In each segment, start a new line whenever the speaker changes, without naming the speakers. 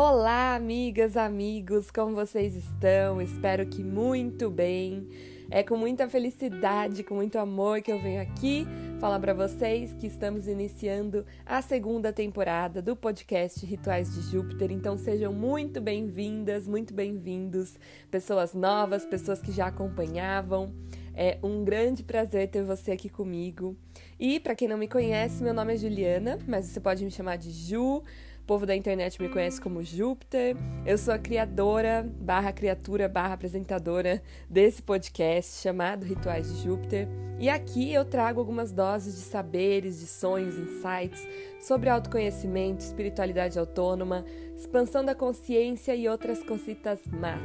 Olá, amigas, amigos, como vocês estão? Espero que muito bem. É com muita felicidade, com muito amor que eu venho aqui falar para vocês que estamos iniciando a segunda temporada do podcast Rituais de Júpiter. Então sejam muito bem-vindas, muito bem-vindos, pessoas novas, pessoas que já acompanhavam. É um grande prazer ter você aqui comigo. E para quem não me conhece, meu nome é Juliana, mas você pode me chamar de Ju povo da internet me conhece como Júpiter. Eu sou a criadora, barra criatura, barra apresentadora desse podcast chamado Rituais de Júpiter. E aqui eu trago algumas doses de saberes, de sonhos, insights sobre autoconhecimento, espiritualidade autônoma, expansão da consciência e outras cositas más.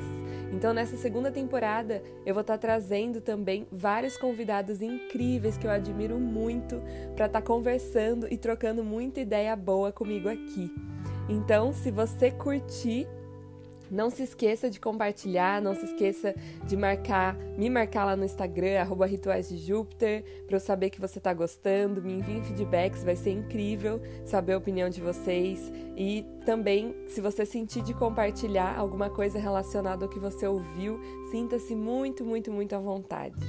Então, nessa segunda temporada, eu vou estar trazendo também vários convidados incríveis que eu admiro muito para estar conversando e trocando muita ideia boa comigo aqui. Então, se você curtir, não se esqueça de compartilhar, não se esqueça de marcar, me marcar lá no Instagram, arroba Rituais de Júpiter, para eu saber que você está gostando, me enviem feedbacks, vai ser incrível saber a opinião de vocês. E também, se você sentir de compartilhar alguma coisa relacionada ao que você ouviu, sinta-se muito, muito, muito à vontade.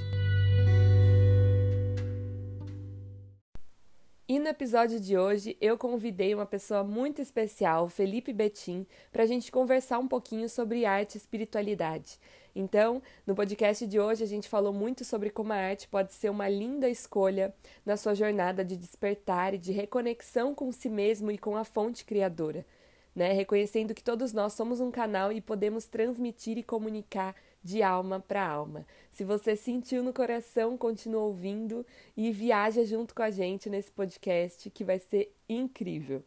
E no episódio de hoje eu convidei uma pessoa muito especial, Felipe Betim, para a gente conversar um pouquinho sobre arte e espiritualidade. Então, no podcast de hoje a gente falou muito sobre como a arte pode ser uma linda escolha na sua jornada de despertar e de reconexão com si mesmo e com a fonte criadora. Né? Reconhecendo que todos nós somos um canal e podemos transmitir e comunicar de alma para alma. Se você sentiu no coração, continua ouvindo e viaja junto com a gente nesse podcast que vai ser incrível.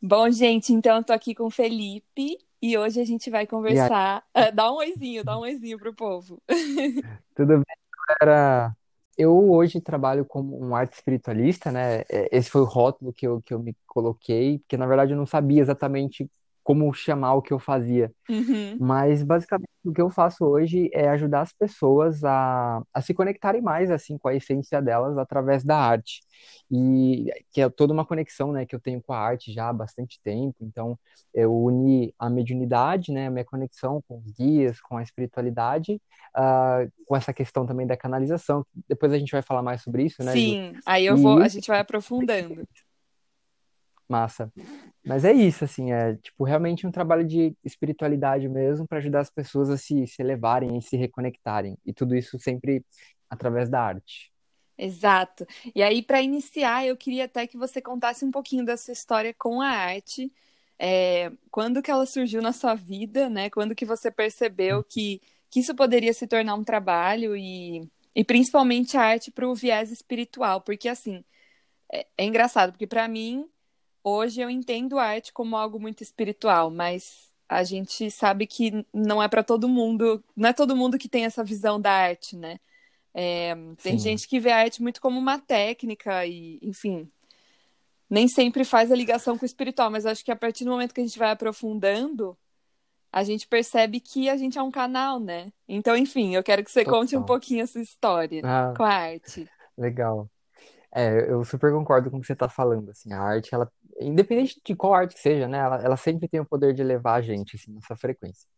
Bom, gente, então eu tô aqui com o Felipe e hoje a gente vai conversar. Uh, dá um oizinho, dá um oizinho pro povo.
Tudo bem, galera? Eu hoje trabalho como um arte espiritualista, né? É, esse foi o rótulo que eu, que eu me coloquei, porque na verdade eu não sabia exatamente como chamar o que eu fazia.
Uhum.
Mas basicamente o que eu faço hoje é ajudar as pessoas a, a se conectarem mais assim com a essência delas através da arte. E que é toda uma conexão, né, que eu tenho com a arte já há bastante tempo. Então, eu uni a mediunidade, né, a minha conexão com os guias, com a espiritualidade, uh, com essa questão também da canalização. Depois a gente vai falar mais sobre isso, né?
Sim, Ju? aí eu vou, a gente vai aprofundando.
Massa. Mas é isso, assim, é tipo realmente um trabalho de espiritualidade mesmo para ajudar as pessoas a se, se elevarem e se reconectarem. E tudo isso sempre através da arte.
Exato. E aí, para iniciar, eu queria até que você contasse um pouquinho da sua história com a arte. É, quando que ela surgiu na sua vida, né? Quando que você percebeu que, que isso poderia se tornar um trabalho e, e principalmente a arte para o viés espiritual, porque assim é, é engraçado, porque para mim hoje eu entendo a arte como algo muito espiritual, mas a gente sabe que não é para todo mundo, não é todo mundo que tem essa visão da arte, né? É, tem gente que vê a arte muito como uma técnica e, enfim, nem sempre faz a ligação com o espiritual, mas acho que a partir do momento que a gente vai aprofundando, a gente percebe que a gente é um canal, né? Então, enfim, eu quero que você Total. conte um pouquinho essa história ah, com a arte.
Legal. É, eu super concordo com o que você está falando, assim, a arte, ela independente de qual arte que seja, né? Ela, ela sempre tem o poder de levar a gente assim, nessa frequência.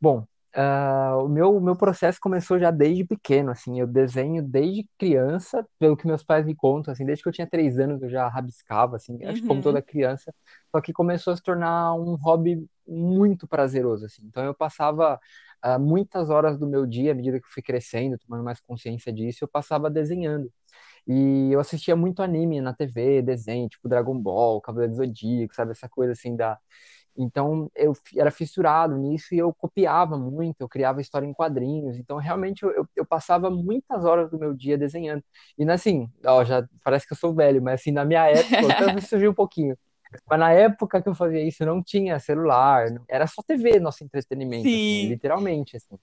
Bom, uh, o meu, meu processo começou já desde pequeno, assim, eu desenho desde criança, pelo que meus pais me contam, assim, desde que eu tinha três anos eu já rabiscava, assim, acho que como toda uhum. criança, só que começou a se tornar um hobby muito prazeroso, assim, então eu passava uh, muitas horas do meu dia, à medida que eu fui crescendo, tomando mais consciência disso, eu passava desenhando. E eu assistia muito anime na TV, desenho, tipo Dragon Ball, Cavaleiro do Zodíaco, sabe? Essa coisa assim da. Então eu era fissurado nisso e eu copiava muito, eu criava história em quadrinhos. Então realmente eu, eu, passava muitas horas do meu dia desenhando. E assim, ó, já parece que eu sou velho, mas assim, na minha época, até surgiu um pouquinho. Mas na época que eu fazia isso, não tinha celular, era só TV nosso entretenimento, assim, literalmente, assim.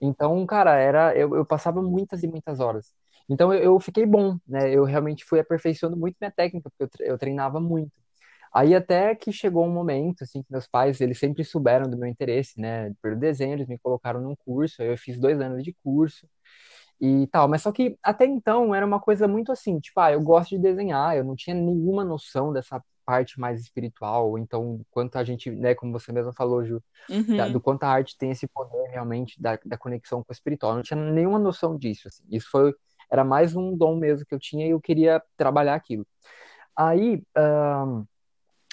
Então, cara, era eu, eu passava muitas e muitas horas. Então eu, eu fiquei bom, né? Eu realmente fui aperfeiçoando muito minha técnica, porque eu, eu treinava muito. Aí até que chegou um momento, assim, que meus pais, eles sempre souberam do meu interesse, né? Pelo desenho, eles me colocaram num curso, aí eu fiz dois anos de curso. e tal. Mas só que até então era uma coisa muito assim, tipo, ah, eu gosto de desenhar, eu não tinha nenhuma noção dessa parte mais espiritual, então quanto a gente, né, como você mesma falou, Ju, da,
Uhum.
do quanto a arte tem esse poder realmente da, da conexão com o espiritual. Eu não tinha nenhuma noção disso, assim. Isso foi, era mais um dom mesmo que eu tinha e eu queria trabalhar aquilo. Aí,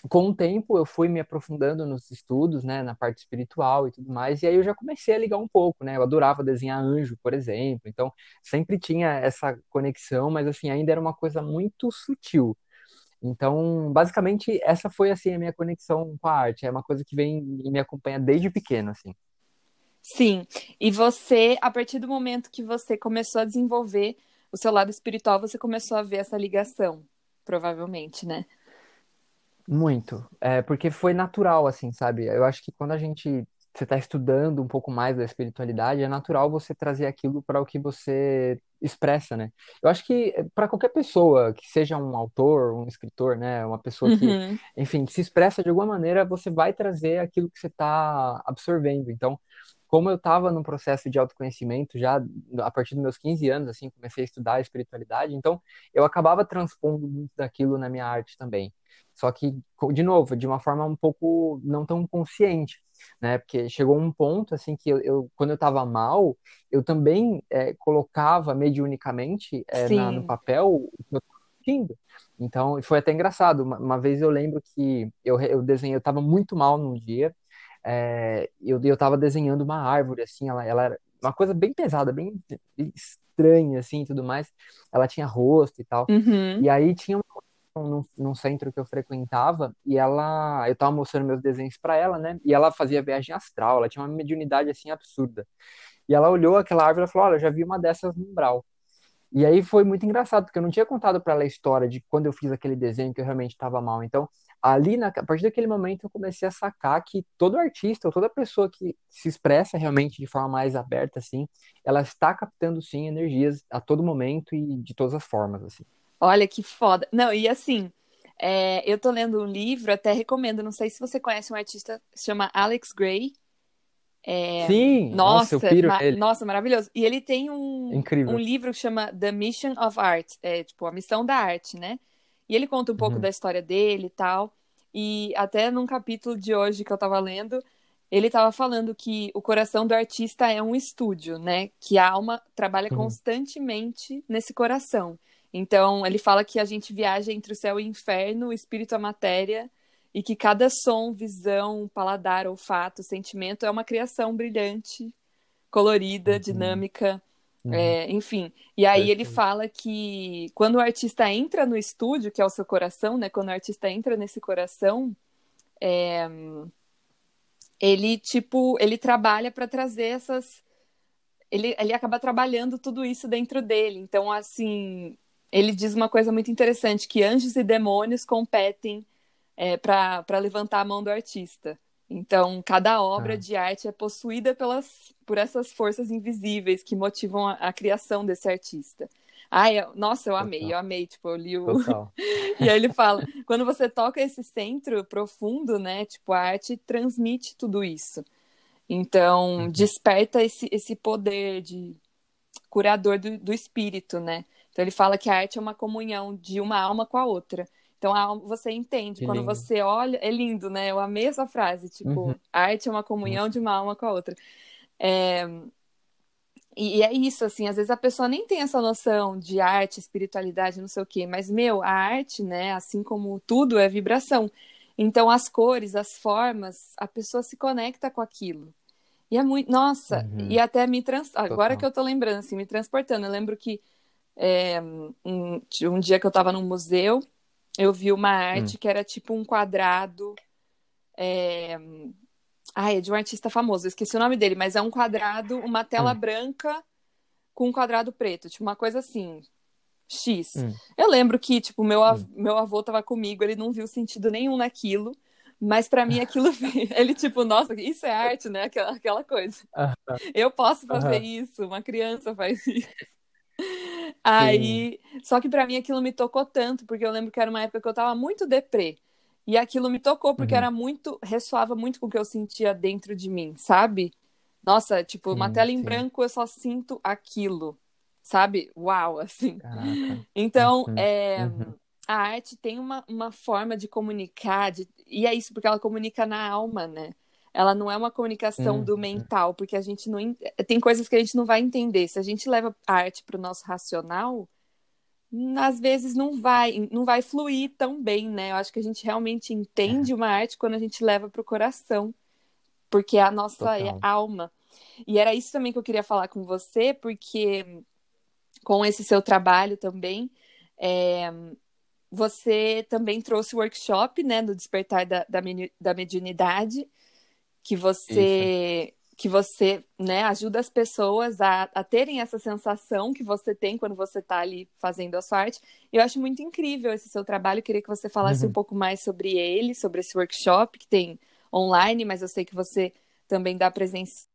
com o tempo, eu fui me aprofundando nos estudos, né, na parte espiritual e tudo mais, e aí eu já comecei a ligar um pouco, né? Eu adorava desenhar anjo, por exemplo, então sempre tinha essa conexão, mas assim, ainda era uma coisa muito sutil. Então, basicamente, essa foi assim a minha conexão com a arte. É uma coisa que vem e me acompanha desde pequeno, assim.
Sim. E você, a partir do momento que você começou a desenvolver o seu lado espiritual, você começou a ver essa ligação, provavelmente, né?
Muito. É, porque foi natural, assim, sabe? Eu acho que quando a gente você está estudando um pouco mais da espiritualidade, é natural você trazer aquilo para o que você expressa, né? Eu acho que para qualquer pessoa, que seja um autor, um escritor, né, uma pessoa que,
Uhum.
enfim, que se expressa de alguma maneira, você vai trazer aquilo que você está absorvendo. Então, como eu estava num processo de autoconhecimento já a partir dos meus 15 anos, assim, comecei a estudar a espiritualidade, então eu acabava transpondo muito daquilo na minha arte também. Só que, de novo, de uma forma um pouco não tão consciente, né? Porque chegou um ponto, assim, que eu, eu quando eu estava mal, eu também é, colocava mediunicamente é, na, no papel o que eu estava sentindo. Então, foi até engraçado. Uma, uma vez eu lembro que eu, eu desenhei, eu estava muito mal num dia, é, eu, eu tava desenhando uma árvore, assim, ela, ela era uma coisa bem pesada, bem estranha, assim, tudo mais. Ela tinha rosto e tal.
Uhum.
E aí tinha um, num, num centro que eu frequentava, e ela, eu tava mostrando meus desenhos para ela, né? E ela fazia viagem astral, ela tinha uma mediunidade, assim, absurda. E ela olhou aquela árvore e falou, olha, eu já vi uma dessas no umbral. E aí foi muito engraçado, porque eu não tinha contado para ela a história de quando eu fiz aquele desenho que eu realmente estava mal. Então, ali, na, a partir daquele momento, eu comecei a sacar que todo artista ou toda pessoa que se expressa realmente de forma mais aberta, assim, ela está captando, sim, energias a todo momento e de todas as formas, assim.
Olha que foda. Não, e assim, é, eu tô lendo um livro, até recomendo, não sei se você conhece um artista, se chama Alex Gray. É,
Sim, nossa, eu
nossa, ma-
nele.
nossa, maravilhoso. E ele tem um, um
incrível.
livro que chama The Mission of Art, é tipo a missão da arte, né? E ele conta um pouco
Uhum,
da história dele e tal. E até num capítulo de hoje que eu tava lendo, ele tava falando que o coração do artista é um estúdio, né? Que a alma trabalha
uhum,
constantemente nesse coração. Então, ele fala que a gente viaja entre o céu e o inferno, o espírito e a matéria, e que cada som, visão, paladar, olfato, sentimento é uma criação brilhante, colorida,
uhum,
dinâmica,
uhum,
é, enfim. E aí ele fala que quando o artista entra no estúdio, que é o seu coração, né? Quando o artista entra nesse coração, ele tipo, ele trabalha para trazer essas ele, ele acaba trabalhando tudo isso dentro dele. Então, assim, ele diz uma coisa muito interessante, que anjos e demônios competem é, para levantar a mão do artista. Então, cada obra
Ah,
de arte é possuída pelas, por essas forças invisíveis que motivam a, a criação desse artista. Ai, eu- nossa, eu amei,
total,
eu amei, tipo, eu li o... E aí ele fala, quando você toca esse centro profundo, né, tipo, a arte transmite tudo isso. Então,
Uhum,
desperta esse, esse poder de curador do, do espírito, né? Então, ele fala que a arte é uma comunhão de uma alma com a outra. Então, a você entende,
que
quando
lindo.
você olha, é lindo, né? Eu amei essa frase,
Uhum,
tipo, a arte é uma comunhão
nossa,
de uma alma com a outra. E, e é isso, assim, às vezes a pessoa nem tem essa noção de arte, espiritualidade, não sei o quê, mas, meu, a arte, né, assim como tudo, é vibração. Então, as cores, as formas, a pessoa se conecta com aquilo. E é muito. Nossa, e
uhum,
até me trans... Agora que
total.
eu tô lembrando, assim, me transportando. Eu lembro que é, um, um dia que eu tava num museu, eu vi uma
Hum,
arte que era tipo um quadrado. É... Ai, é de um artista famoso, esqueci o nome dele, mas é um quadrado, uma tela
hum,
branca com um quadrado preto, tipo uma coisa assim, X.
hum,
Eu lembro que, tipo, meu, av-
hum.
meu avô tava comigo, ele não viu sentido nenhum naquilo, mas pra mim aquilo, ele, tipo, nossa, isso é arte, né? Aquela, aquela coisa.
Aham,
Eu posso fazer
aham,
isso, uma criança faz isso.
Sim.
Aí, só que pra mim aquilo me tocou tanto, porque eu lembro que era uma época que eu tava muito deprê. E aquilo me tocou porque
Uhum,
era muito, ressoava muito com o que eu sentia dentro de mim, sabe? Nossa, tipo, uma
sim,
tela em
sim.
branco eu só sinto aquilo, sabe? Uau, assim.
Caraca.
Então,
Uhum,
é,
uhum,
a arte tem uma, uma forma de comunicar, de- e é isso, porque ela comunica na alma, né? Ela não é uma comunicação do
uhum,
mental, porque a gente não. Tem coisas que a gente não vai entender. Se a gente leva a arte para o nosso racional, às vezes não vai, não vai fluir tão bem, né? Eu acho que a gente realmente
é,
entende uma arte quando a gente leva para o coração, porque é a nossa é,
total.
alma. E era isso também que eu queria falar com você, porque com esse seu trabalho também. é, você também trouxe o workshop, né, no Despertar da, da, da Mediunidade, que
Isso.
você que você, né, ajuda as pessoas a, a terem essa sensação que você tem quando você está ali fazendo a sua arte. Eu acho muito incrível esse seu trabalho. Eu queria que você falasse um
Uhum,
pouco mais sobre ele, sobre esse workshop que tem online, mas eu sei que você também dá presença.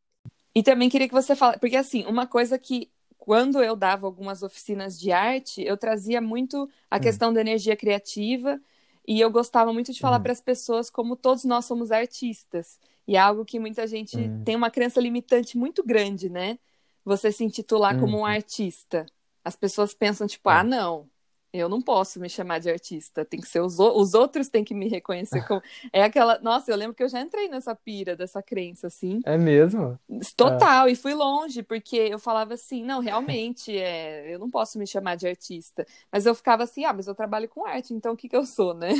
E também queria que você falasse, porque assim, uma coisa que quando eu dava algumas oficinas de arte, eu trazia muito a
uhum,
questão da energia criativa e eu gostava muito de falar
uhum,
para as pessoas como todos nós somos artistas. E é algo que muita gente
uhum,
tem uma crença limitante muito grande, né? Você se intitular como um
uhum,
artista. As pessoas pensam, tipo, ah,
é.
não, eu não posso me chamar de artista, tem que ser os, os outros têm que me reconhecer como. É aquela. Nossa, eu lembro que eu já entrei nessa pira dessa crença, assim.
É mesmo?
Total, e fui longe, porque eu falava assim, não, realmente, é, eu não posso me chamar de artista. Mas eu ficava assim, ah, mas eu trabalho com arte, então o que que eu sou, né?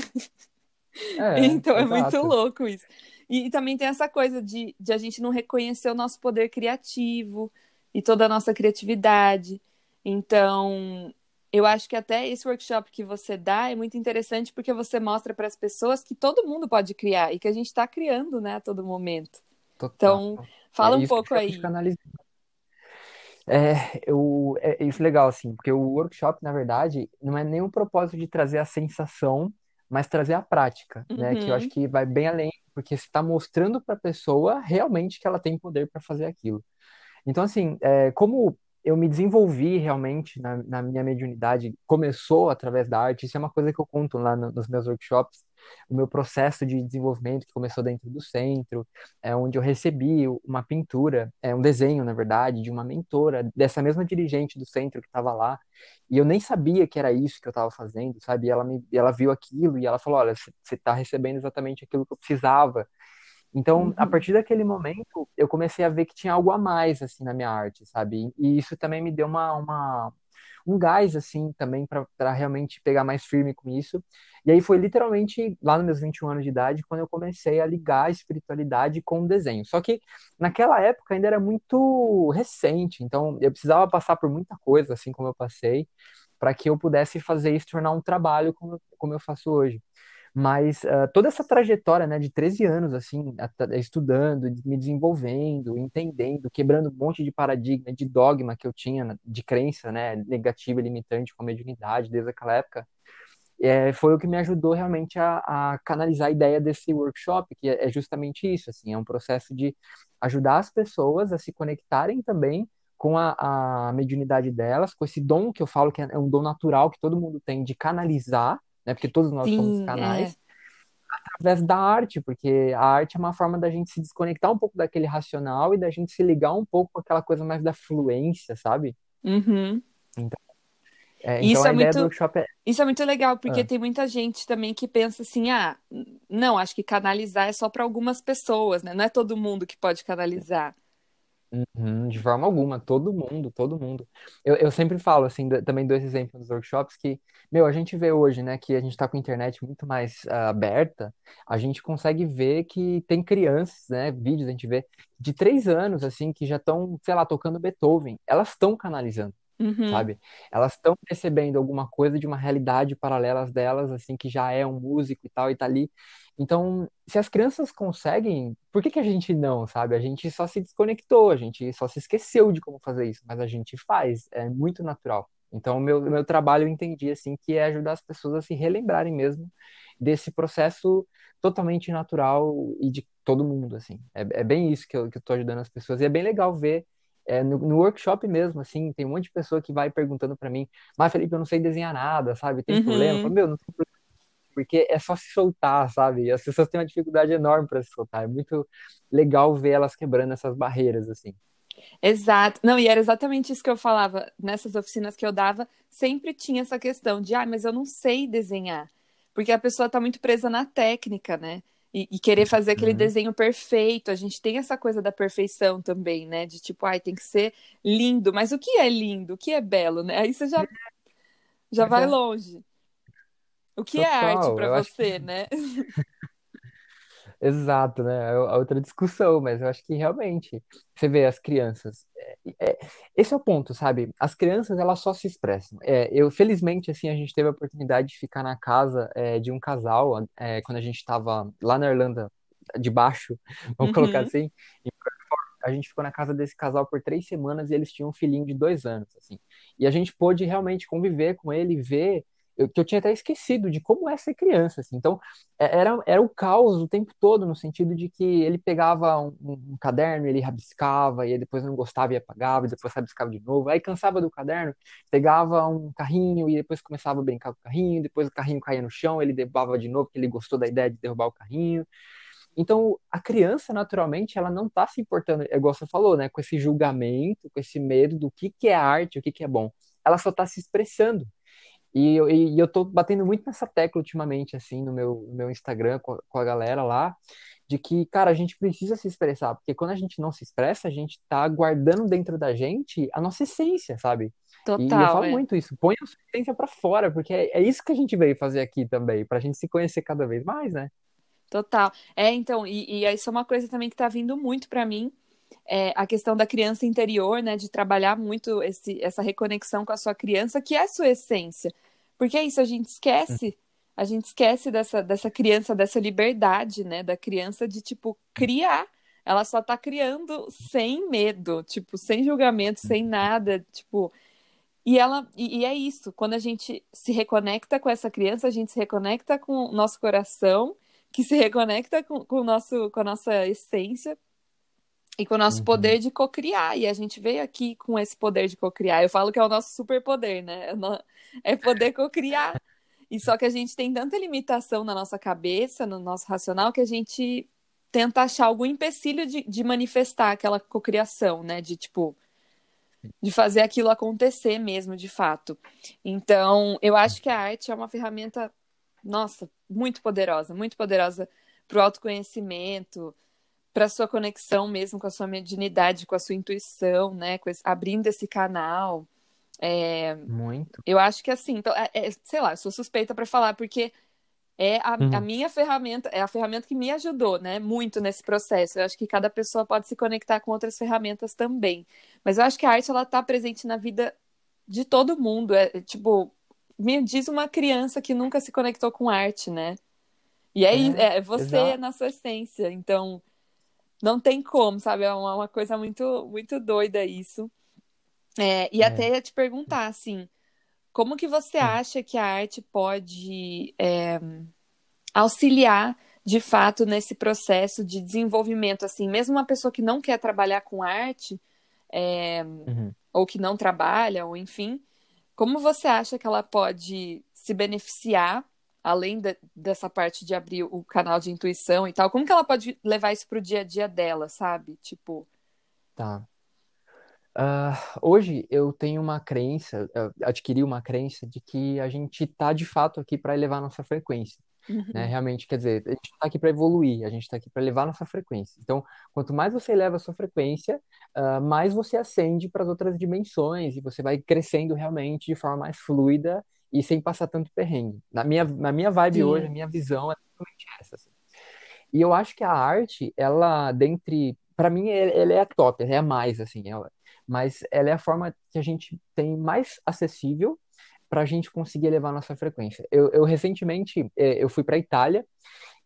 é,
Então é muito
exato.
louco isso. E, e também tem essa coisa de, de a gente não reconhecer o nosso poder criativo e toda a nossa criatividade. Então, eu acho que até esse workshop que você dá é muito interessante porque você mostra para as pessoas que todo mundo pode criar e que a gente está criando, né, a todo momento.
Total.
Então,
É
fala um
isso que
pouco aí.
É, eu, é é isso legal, assim, porque o workshop, na verdade, não é nenhum propósito de trazer a sensação, mas trazer a prática, né? Que eu acho
Uhum,
que vai bem além, porque você está mostrando para a pessoa realmente que ela tem poder para fazer aquilo. Então, assim, é, como eu me desenvolvi realmente na, na minha mediunidade, começou através da arte, isso é uma coisa que eu conto lá no- nos meus workshops, o meu processo de desenvolvimento que começou dentro do centro, é, onde eu recebi uma pintura, é, um desenho, na verdade, de uma mentora, dessa mesma dirigente do centro que estava lá, e eu nem sabia que era isso que eu estava fazendo, sabe? E ela, me, ela viu aquilo e ela falou, olha, você está recebendo exatamente aquilo que eu precisava, então, a
uhum,
partir daquele momento, eu comecei a ver que tinha algo a mais, assim, na minha arte, sabe? E isso também me deu uma, uma um gás, assim, também para realmente pegar mais firme com isso. E aí foi literalmente lá nos meus 21 anos de idade, quando eu comecei a ligar a espiritualidade com o desenho. Só que naquela época ainda era muito recente, então eu precisava passar por muita coisa, assim como eu passei, para que eu pudesse fazer isso tornar um trabalho como, como eu faço hoje. Mas ah, toda essa trajetória, né, de 13 anos, assim, estudando, me desenvolvendo, entendendo, quebrando um monte de paradigma, de dogma que eu tinha, né, de crença, né, negativa e limitante com a mediunidade desde aquela época, é, foi o que me ajudou realmente a, a canalizar a ideia desse workshop, que é é justamente isso, assim, é um processo de ajudar as pessoas a se conectarem também com a, a mediunidade delas, com esse dom que eu falo que é é um dom natural que todo mundo tem de canalizar, né, porque todos nós somos
sim, é.
canais, através da arte, porque a arte é uma forma da gente se desconectar um pouco daquele racional e da gente se ligar um pouco com aquela coisa mais da fluência, sabe?
Uhum.
Então, é, então
isso é muito,
é.
isso é muito legal, porque
ah,
tem muita gente também que pensa assim, ah, não, acho que canalizar é só para algumas pessoas, né? Não é todo mundo que pode canalizar.
Uhum, de forma alguma, todo mundo, todo mundo. Eu, eu sempre falo, assim, da- também dois exemplos nos workshops que, meu, a gente vê hoje, né, que a gente tá com a internet muito mais ah, aberta, a gente consegue ver que tem crianças, né, vídeos a gente vê de três anos, assim, que já estão, sei lá, tocando Beethoven, elas estão canalizando.
Uhum,
sabe? Elas estão recebendo alguma coisa de uma realidade paralela delas, assim, que já é um músico e tal, e tá ali. Então, se as crianças conseguem, por que que a gente não, sabe? A gente só se desconectou, a gente só se esqueceu de como fazer isso, mas a gente faz, é muito natural. Então, meu, meu trabalho eu entendi, assim, que é ajudar as pessoas a se relembrarem mesmo desse processo totalmente natural e de todo mundo, assim. É, é bem isso que eu, que eu tô ajudando as pessoas, e é bem legal ver é, no, no workshop mesmo, assim, tem um monte de pessoa que vai perguntando pra mim, mas Felipe, eu não sei desenhar nada, sabe? Tem problema? Eu falo,
uhum.
meu, não tem problema, porque é só se soltar, sabe? As pessoas têm uma dificuldade enorme pra se soltar. É muito legal ver elas quebrando essas barreiras, assim.
Exato. Não, e era exatamente isso que eu falava. Nessas oficinas que eu dava, sempre tinha essa questão de, ah, mas eu não sei desenhar. Porque a pessoa está muito presa na técnica, né? E, e querer fazer aquele uhum. desenho perfeito. A gente tem essa coisa da perfeição também, né? De tipo, ai, tem que ser lindo. Mas o que é lindo? O que é belo, né? Aí você já, já vai longe. O que Total, é arte para você, acho... né?
Exato, né? É outra discussão, mas eu acho que realmente você vê as crianças. É, é, esse é o ponto, sabe? As crianças elas só se expressam. É, eu felizmente assim a gente teve a oportunidade de ficar na casa é, de um casal é, quando a gente estava lá na Irlanda de baixo, vamos uhum. colocar assim. a gente ficou na casa desse casal por três semanas e eles tinham um filhinho de dois anos, assim. E a gente pôde realmente conviver com ele, ver eu, que eu tinha até esquecido de como é ser criança, assim. Então, é, era, era o caos o tempo todo, no sentido de que ele pegava um, um caderno, ele rabiscava, e depois não gostava e apagava, e depois rabiscava de novo. Aí cansava do caderno, pegava um carrinho e depois começava a brincar com o carrinho, depois o carrinho caía no chão, ele derrubava de novo, porque ele gostou da ideia de derrubar o carrinho. Então, a criança, naturalmente, ela não está se importando, é igual você falou, né, com esse julgamento, com esse medo do que, que é arte, o que, que é bom. Ela só está se expressando. E, e, e, eu tô batendo muito nessa tecla ultimamente, assim, no meu, no meu Instagram com a, com a galera lá, de que, cara, a gente precisa se expressar, porque quando a gente não se expressa, a gente tá guardando dentro da gente a nossa essência, sabe? Total, e eu falo é. muito isso, põe a sua essência pra fora, porque é, é isso que a gente veio fazer aqui também, pra gente se conhecer cada vez mais, né?
Total. É, então, e, e isso é uma coisa também que tá vindo muito para mim, é, a questão da criança interior, né, de trabalhar muito esse, essa reconexão com a sua criança, que é a sua essência. Porque é isso, a gente esquece, a gente esquece dessa, dessa criança, dessa liberdade, né, da criança de, tipo, criar. Ela só tá criando sem medo, tipo, sem julgamento, sem nada, tipo... E ela e, e é isso, quando a gente se reconecta com essa criança, a gente se reconecta com o nosso coração, que se reconecta com, com, o nosso, com a nossa essência, e com o nosso uhum. poder de cocriar. E a gente veio aqui com esse poder de cocriar. Eu falo que é o nosso superpoder, né? É, é poder cocriar. E só que a gente tem tanta limitação na nossa cabeça, no nosso racional, que a gente tenta achar algum empecilho de, de manifestar aquela cocriação, né? De tipo, de fazer aquilo acontecer mesmo, de fato. Então, eu acho que a arte é uma ferramenta, nossa, muito poderosa, muito poderosa para o autoconhecimento, para sua conexão mesmo com a sua mediunidade, com a sua intuição, né? Esse, abrindo esse canal. É,
Muito.
Eu acho que assim, então, é, é, sei lá, eu sou suspeita para falar, porque é a, uhum. a, minha ferramenta, é a ferramenta que me ajudou, né? Muito nesse processo. Eu acho que cada pessoa pode se conectar com outras ferramentas também. Mas eu acho que a arte, ela tá presente na vida de todo mundo. É, tipo, me diz uma criança que nunca se conectou com arte, né? E é, é, é você exato. na sua essência. Então, não tem como, sabe? É uma, uma coisa muito, muito doida isso. É, e é. até ia te perguntar, assim, como que você acha que a arte pode é, auxiliar, de fato, nesse processo de desenvolvimento, assim, mesmo uma pessoa que não quer trabalhar com arte, é, uhum. ou que não trabalha, ou enfim, como você acha que ela pode se beneficiar além de, dessa parte de abrir o canal de intuição e tal, como que ela pode levar isso pro dia a dia dela, sabe? Tipo.
Tá. Uh, hoje eu tenho uma crença, adquiri uma crença de que a gente tá de fato aqui para elevar nossa frequência. Uhum. Né? Realmente, quer dizer, a gente está aqui para evoluir, a gente está aqui para elevar nossa frequência. Então, quanto mais você eleva a sua frequência, uh, mais você ascende para as outras dimensões e você vai crescendo realmente de forma mais fluida e sem passar tanto perrengue. Na minha, na minha vibe Sim. hoje, a minha visão é totalmente essa. Assim. E eu acho que a arte, ela, dentre. Para mim, ela é a top, ela é a mais, assim. Ela, mas ela é a forma que a gente tem mais acessível para a gente conseguir elevar a nossa frequência. Eu, eu recentemente é, eu fui para a Itália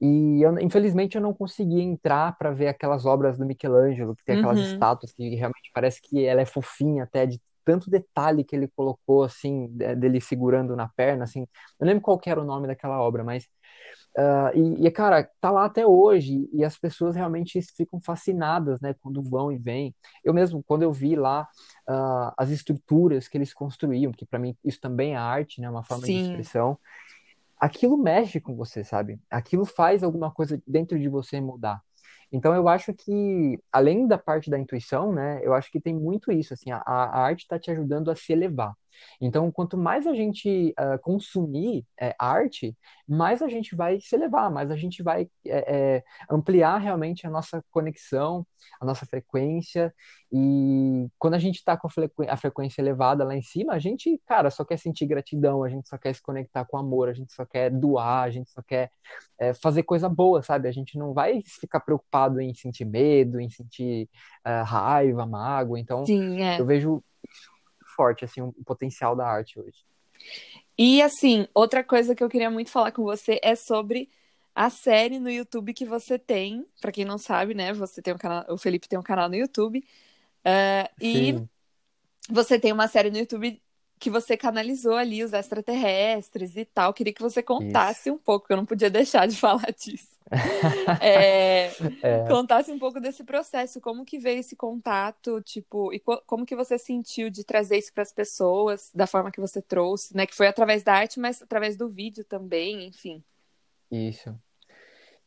e eu, infelizmente eu não consegui entrar para ver aquelas obras do Michelangelo, que tem aquelas uhum. estátuas que realmente parece que ela é fofinha até de tanto detalhe que ele colocou, assim, dele segurando na perna, assim. Eu lembro qual era o nome daquela obra, mas. Uh, e, e, cara, tá lá até hoje, e as pessoas realmente ficam fascinadas, né, quando vão e vêm. Eu mesmo, quando eu vi lá uh, as estruturas que eles construíam, que para mim isso também é arte, né, uma forma Sim. de expressão, aquilo mexe com você, sabe? Aquilo faz alguma coisa dentro de você mudar. Então eu acho que, além da parte da intuição, né, eu acho que tem muito isso, assim, a, a arte está te ajudando a se elevar. Então, quanto mais a gente uh, consumir é, arte, mais a gente vai se elevar, mais a gente vai é, é, ampliar realmente a nossa conexão, a nossa frequência. E quando a gente está com a, frequ a, frequência elevada lá em cima, a gente, cara, só quer sentir gratidão, a gente só quer se conectar com amor, a gente só quer doar, a gente só quer fazer coisa boa, sabe? A gente não vai ficar preocupado em sentir medo, em sentir uh, raiva, mágoa. Então,
Sim, é.
eu vejo forte assim o potencial da arte hoje.
E assim, outra coisa que eu queria muito falar com você é sobre a série no YouTube que você tem. Para quem não sabe, né? Você tem um canal, o Felipe tem um canal no YouTube. Uh, e você tem uma série no YouTube que você canalizou ali os extraterrestres e tal. Queria que você contasse Isso. um pouco, eu não podia deixar de falar disso. É, é. Contasse um pouco desse processo, como que veio esse contato, tipo, e co como que você sentiu de trazer isso para as pessoas, da forma que você trouxe, né? Que foi através da arte, mas através do vídeo também, enfim.
Isso.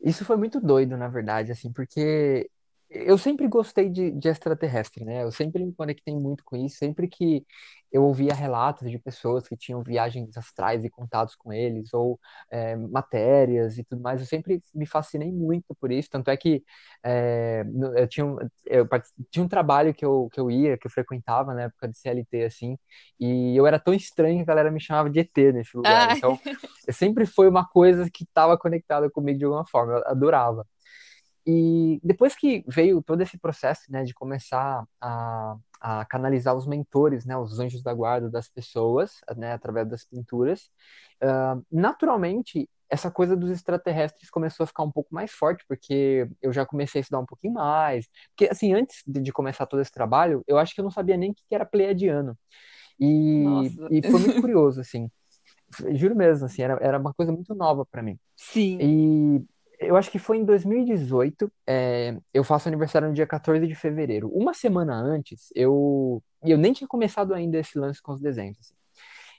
Isso foi muito doido, na verdade, assim, porque eu sempre gostei de, de extraterrestre, né? Eu sempre me conectei muito com isso, sempre que eu ouvia relatos de pessoas que tinham viagens astrais e contatos com eles, ou é, matérias e tudo mais. Eu sempre me fascinei muito por isso. Tanto é que é, eu, tinha um, eu tinha um trabalho que eu, que eu ia, que eu frequentava na época de CLT, assim, e eu era tão estranho que a galera me chamava de ET nesse lugar. Então, sempre foi uma coisa que estava conectada comigo de alguma forma. Eu adorava. E depois que veio todo esse processo, né, de começar a, a canalizar os mentores, né, os anjos da guarda das pessoas, né, através das pinturas, uh, naturalmente essa coisa dos extraterrestres começou a ficar um pouco mais forte, porque eu já comecei a estudar um pouquinho mais. Porque, assim, antes de, de começar todo esse trabalho, eu acho que eu não sabia nem o que era pleiadiano. E, e foi muito curioso, assim. Juro mesmo, assim, era, era uma coisa muito nova para mim.
Sim.
E eu acho que foi em 2018. É, eu faço aniversário no dia 14 de fevereiro. Uma semana antes, eu, eu nem tinha começado ainda esse lance com os desenhos. Assim.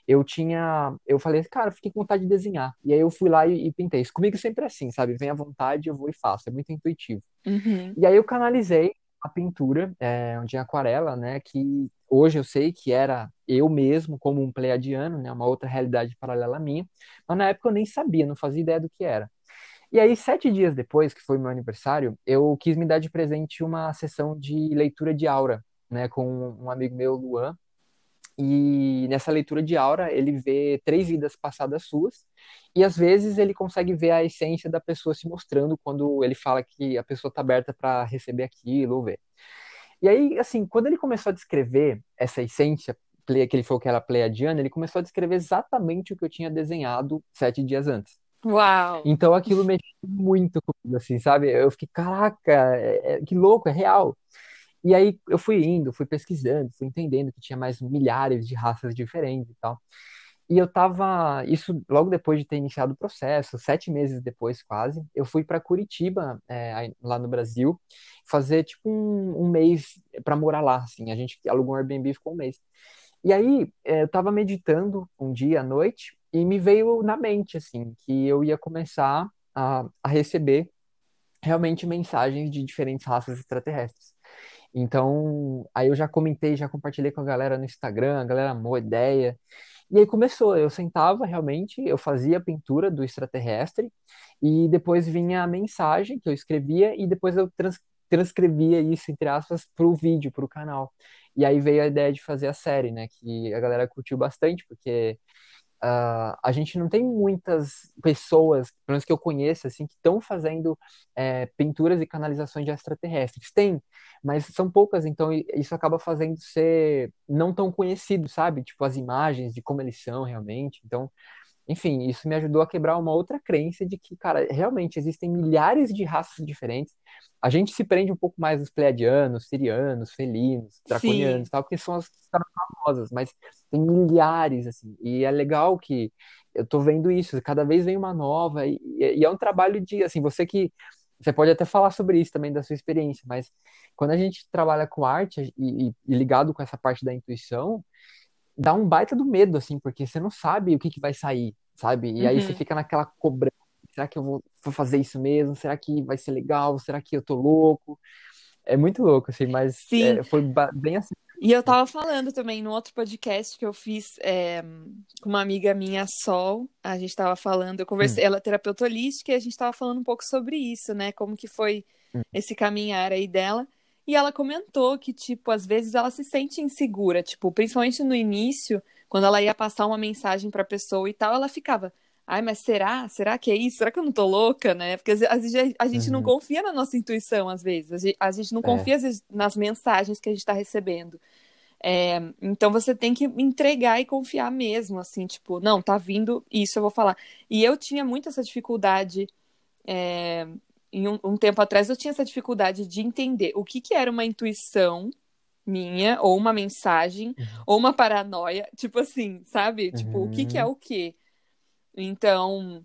Eu tinha. Eu falei, cara, fiquei com vontade de desenhar. E aí eu fui lá e, e pintei. Isso comigo sempre é assim, sabe? Vem à vontade, eu vou e faço. É muito intuitivo.
Uhum.
E aí eu canalizei a pintura, é, onde aquarela, né? Que hoje eu sei que era eu mesmo, como um pleiadiano, né? Uma outra realidade paralela à minha. Mas na época eu nem sabia, não fazia ideia do que era. E aí, sete dias depois, que foi meu aniversário, eu quis me dar de presente uma sessão de leitura de aura, né, com um amigo meu, Luan. E nessa leitura de aura, ele vê três vidas passadas suas, e às vezes ele consegue ver a essência da pessoa se mostrando quando ele fala que a pessoa está aberta para receber aquilo ou ver. E aí, assim, quando ele começou a descrever essa essência, que ele falou que era pleiadiana, ele começou a descrever exatamente o que eu tinha desenhado sete dias antes.
Uau!
Então aquilo mexeu muito comigo, assim, sabe? Eu fiquei, caraca, é, é, que louco, é real. E aí eu fui indo, fui pesquisando, fui entendendo que tinha mais milhares de raças diferentes e tal. E eu tava, isso logo depois de ter iniciado o processo, sete meses depois quase, eu fui para Curitiba, é, lá no Brasil, fazer tipo um, um mês para morar lá, assim. A gente alugou um Airbnb ficou um mês. E aí é, eu tava meditando um dia à noite e me veio na mente, assim, que eu ia começar a, a receber realmente mensagens de diferentes raças extraterrestres. Então, aí eu já comentei, já compartilhei com a galera no Instagram, a galera amou a ideia. E aí começou, eu sentava realmente, eu fazia a pintura do extraterrestre, e depois vinha a mensagem que eu escrevia, e depois eu trans, transcrevia isso, entre aspas, para o vídeo, para o canal. E aí veio a ideia de fazer a série, né? Que a galera curtiu bastante, porque Uh, a gente não tem muitas pessoas, pelo menos que eu conheço, assim, que estão fazendo é, pinturas e canalizações de extraterrestres. Tem, mas são poucas, então isso acaba fazendo ser não tão conhecido, sabe? Tipo, as imagens de como eles são realmente. Então, enfim, isso me ajudou a quebrar uma outra crença de que, cara, realmente existem milhares de raças diferentes. A gente se prende um pouco mais nos pleiadianos, sirianos, felinos, draconianos, tal, porque são as que ficaram famosas, mas tem milhares, assim. E é legal que eu tô vendo isso, cada vez vem uma nova, e, e é um trabalho de, assim, você que. Você pode até falar sobre isso também, da sua experiência, mas quando a gente trabalha com arte e, e, e ligado com essa parte da intuição, dá um baita do medo, assim, porque você não sabe o que, que vai sair, sabe? E aí você uhum. fica naquela cobrança será que eu vou, vou fazer isso mesmo? Será que vai ser legal? Será que eu tô louco? É muito louco, assim, mas é, foi bem assim.
E eu tava falando também no outro podcast que eu fiz é, com uma amiga minha, Sol. A gente tava falando, eu conversei, hum. ela é terapeuta holística e a gente tava falando um pouco sobre isso, né? Como que foi hum. esse caminhar aí dela. E ela comentou que, tipo, às vezes ela se sente insegura, tipo, principalmente no início, quando ela ia passar uma mensagem pra pessoa e tal, ela ficava, ai, mas será? Será que é isso? Será que eu não tô louca, né? Porque às vezes a gente uhum. não confia na nossa intuição, às vezes. A gente, a gente não é. confia, vezes, nas mensagens que a gente tá recebendo. É, então você tem que entregar e confiar mesmo, assim, tipo, não, tá vindo isso, eu vou falar. E eu tinha muito essa dificuldade, é, em um, um, tempo atrás, eu tinha essa dificuldade de entender o que, que era uma intuição minha, ou uma mensagem, uhum. ou uma paranoia, tipo assim, sabe? Tipo, uhum. o que, que é uhum. o quê? Então,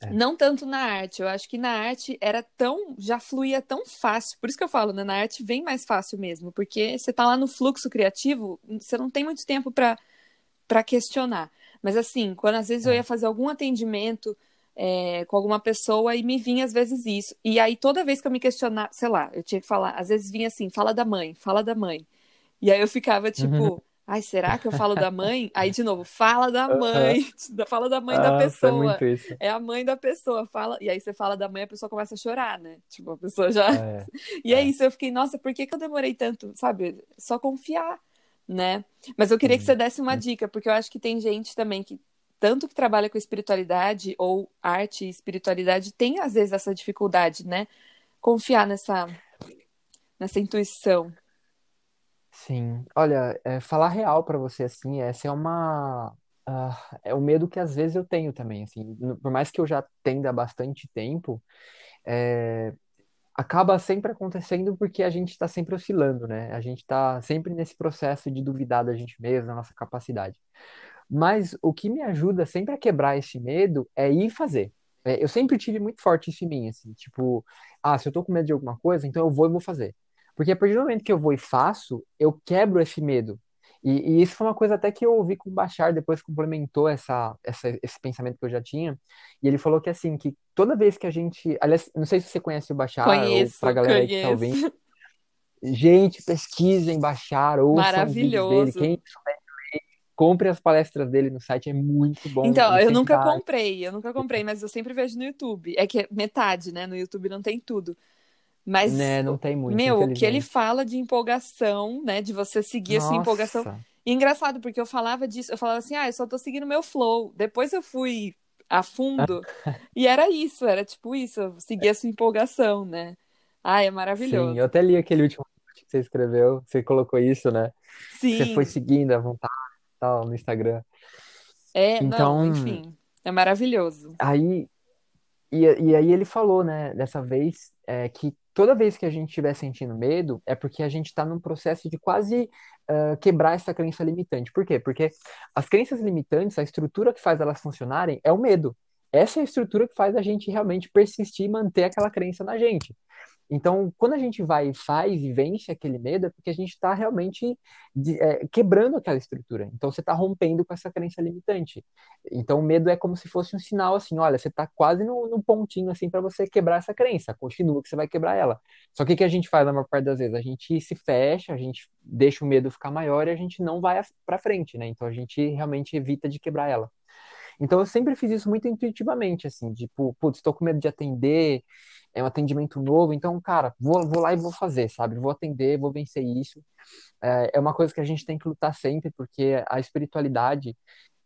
é. não tanto na arte. Eu acho que na arte era tão. já fluía tão fácil. Por isso que eu falo, né? Na arte vem mais fácil mesmo. Porque você tá lá no fluxo criativo, você não tem muito tempo para questionar. Mas assim, quando às vezes é. eu ia fazer algum atendimento é, com alguma pessoa e me vinha às vezes isso. E aí toda vez que eu me questionava, sei lá, eu tinha que falar, às vezes vinha assim, fala da mãe, fala da mãe. E aí eu ficava tipo. Uhum Ai, será que eu falo da mãe? Aí, de novo, fala da mãe. Fala da mãe ah, da pessoa. É, é, a mãe da pessoa. Fala... E aí você fala da mãe, a pessoa começa a chorar, né? Tipo, a pessoa já. É, e é, é isso, eu fiquei, nossa, por que, que eu demorei tanto? Sabe? Só confiar, né? Mas eu queria que você uhum. desse uma uhum. dica, porque eu acho que tem gente também que, tanto que trabalha com espiritualidade, ou arte e espiritualidade, tem às vezes essa dificuldade, né? Confiar nessa, nessa intuição.
Sim, olha, é, falar real para você assim, essa é uma uh, é o medo que às vezes eu tenho também, assim, por mais que eu já tenda há bastante tempo, é, acaba sempre acontecendo porque a gente está sempre oscilando, né? A gente está sempre nesse processo de duvidar da gente mesmo, da nossa capacidade. Mas o que me ajuda sempre a quebrar esse medo é ir fazer. É, eu sempre tive muito forte isso em mim, assim, tipo, ah, se eu tô com medo de alguma coisa, então eu vou e vou fazer. Porque a partir do momento que eu vou e faço, eu quebro esse medo. E, e isso foi uma coisa até que eu ouvi com o Bachar, depois complementou essa, essa, esse pensamento que eu já tinha. E ele falou que assim, que toda vez que a gente. Aliás, não sei se você conhece o Bachar,
conheço,
ou pra galera conheço. que tá ouvindo. Gente, pesquisem Bachar, ouçam Maravilhoso. dele. Quem souber compre as palestras dele no site, é muito bom.
Então, eu nunca comprei, eu nunca comprei, mas eu sempre vejo no YouTube. É que é metade, né? No YouTube não tem tudo. Mas,
né, não tem muito,
meu, o que ele fala de empolgação, né, de você seguir Nossa. a sua empolgação. E engraçado, porque eu falava disso, eu falava assim, ah, eu só tô seguindo meu flow. Depois eu fui a fundo e era isso, era tipo isso, eu seguia a sua empolgação, né? Ah, é maravilhoso.
Sim, eu até li aquele último que você escreveu, você colocou isso, né?
Sim.
Você foi seguindo à vontade tal no Instagram.
É, então, não, enfim, é maravilhoso.
Aí, e, e aí ele falou, né, dessa vez, é, que toda vez que a gente estiver sentindo medo, é porque a gente está num processo de quase uh, quebrar essa crença limitante. Por quê? Porque as crenças limitantes, a estrutura que faz elas funcionarem é o medo. Essa é a estrutura que faz a gente realmente persistir e manter aquela crença na gente. Então, quando a gente vai e faz e vence aquele medo, é porque a gente está realmente é, quebrando aquela estrutura. Então, você está rompendo com essa crença limitante. Então, o medo é como se fosse um sinal assim: olha, você está quase no, no, pontinho assim para você quebrar essa crença. Continua que você vai quebrar ela. Só que o que a gente faz na maior parte das vezes? A gente se fecha, a gente deixa o medo ficar maior e a gente não vai para frente, né? Então, a gente realmente evita de quebrar ela. Então, eu sempre fiz isso muito intuitivamente, assim, tipo, putz, estou com medo de atender é um atendimento novo, então, cara, vou, vou lá e vou fazer, sabe? Vou atender, vou vencer isso. É, é uma coisa que a gente tem que lutar sempre, porque a espiritualidade,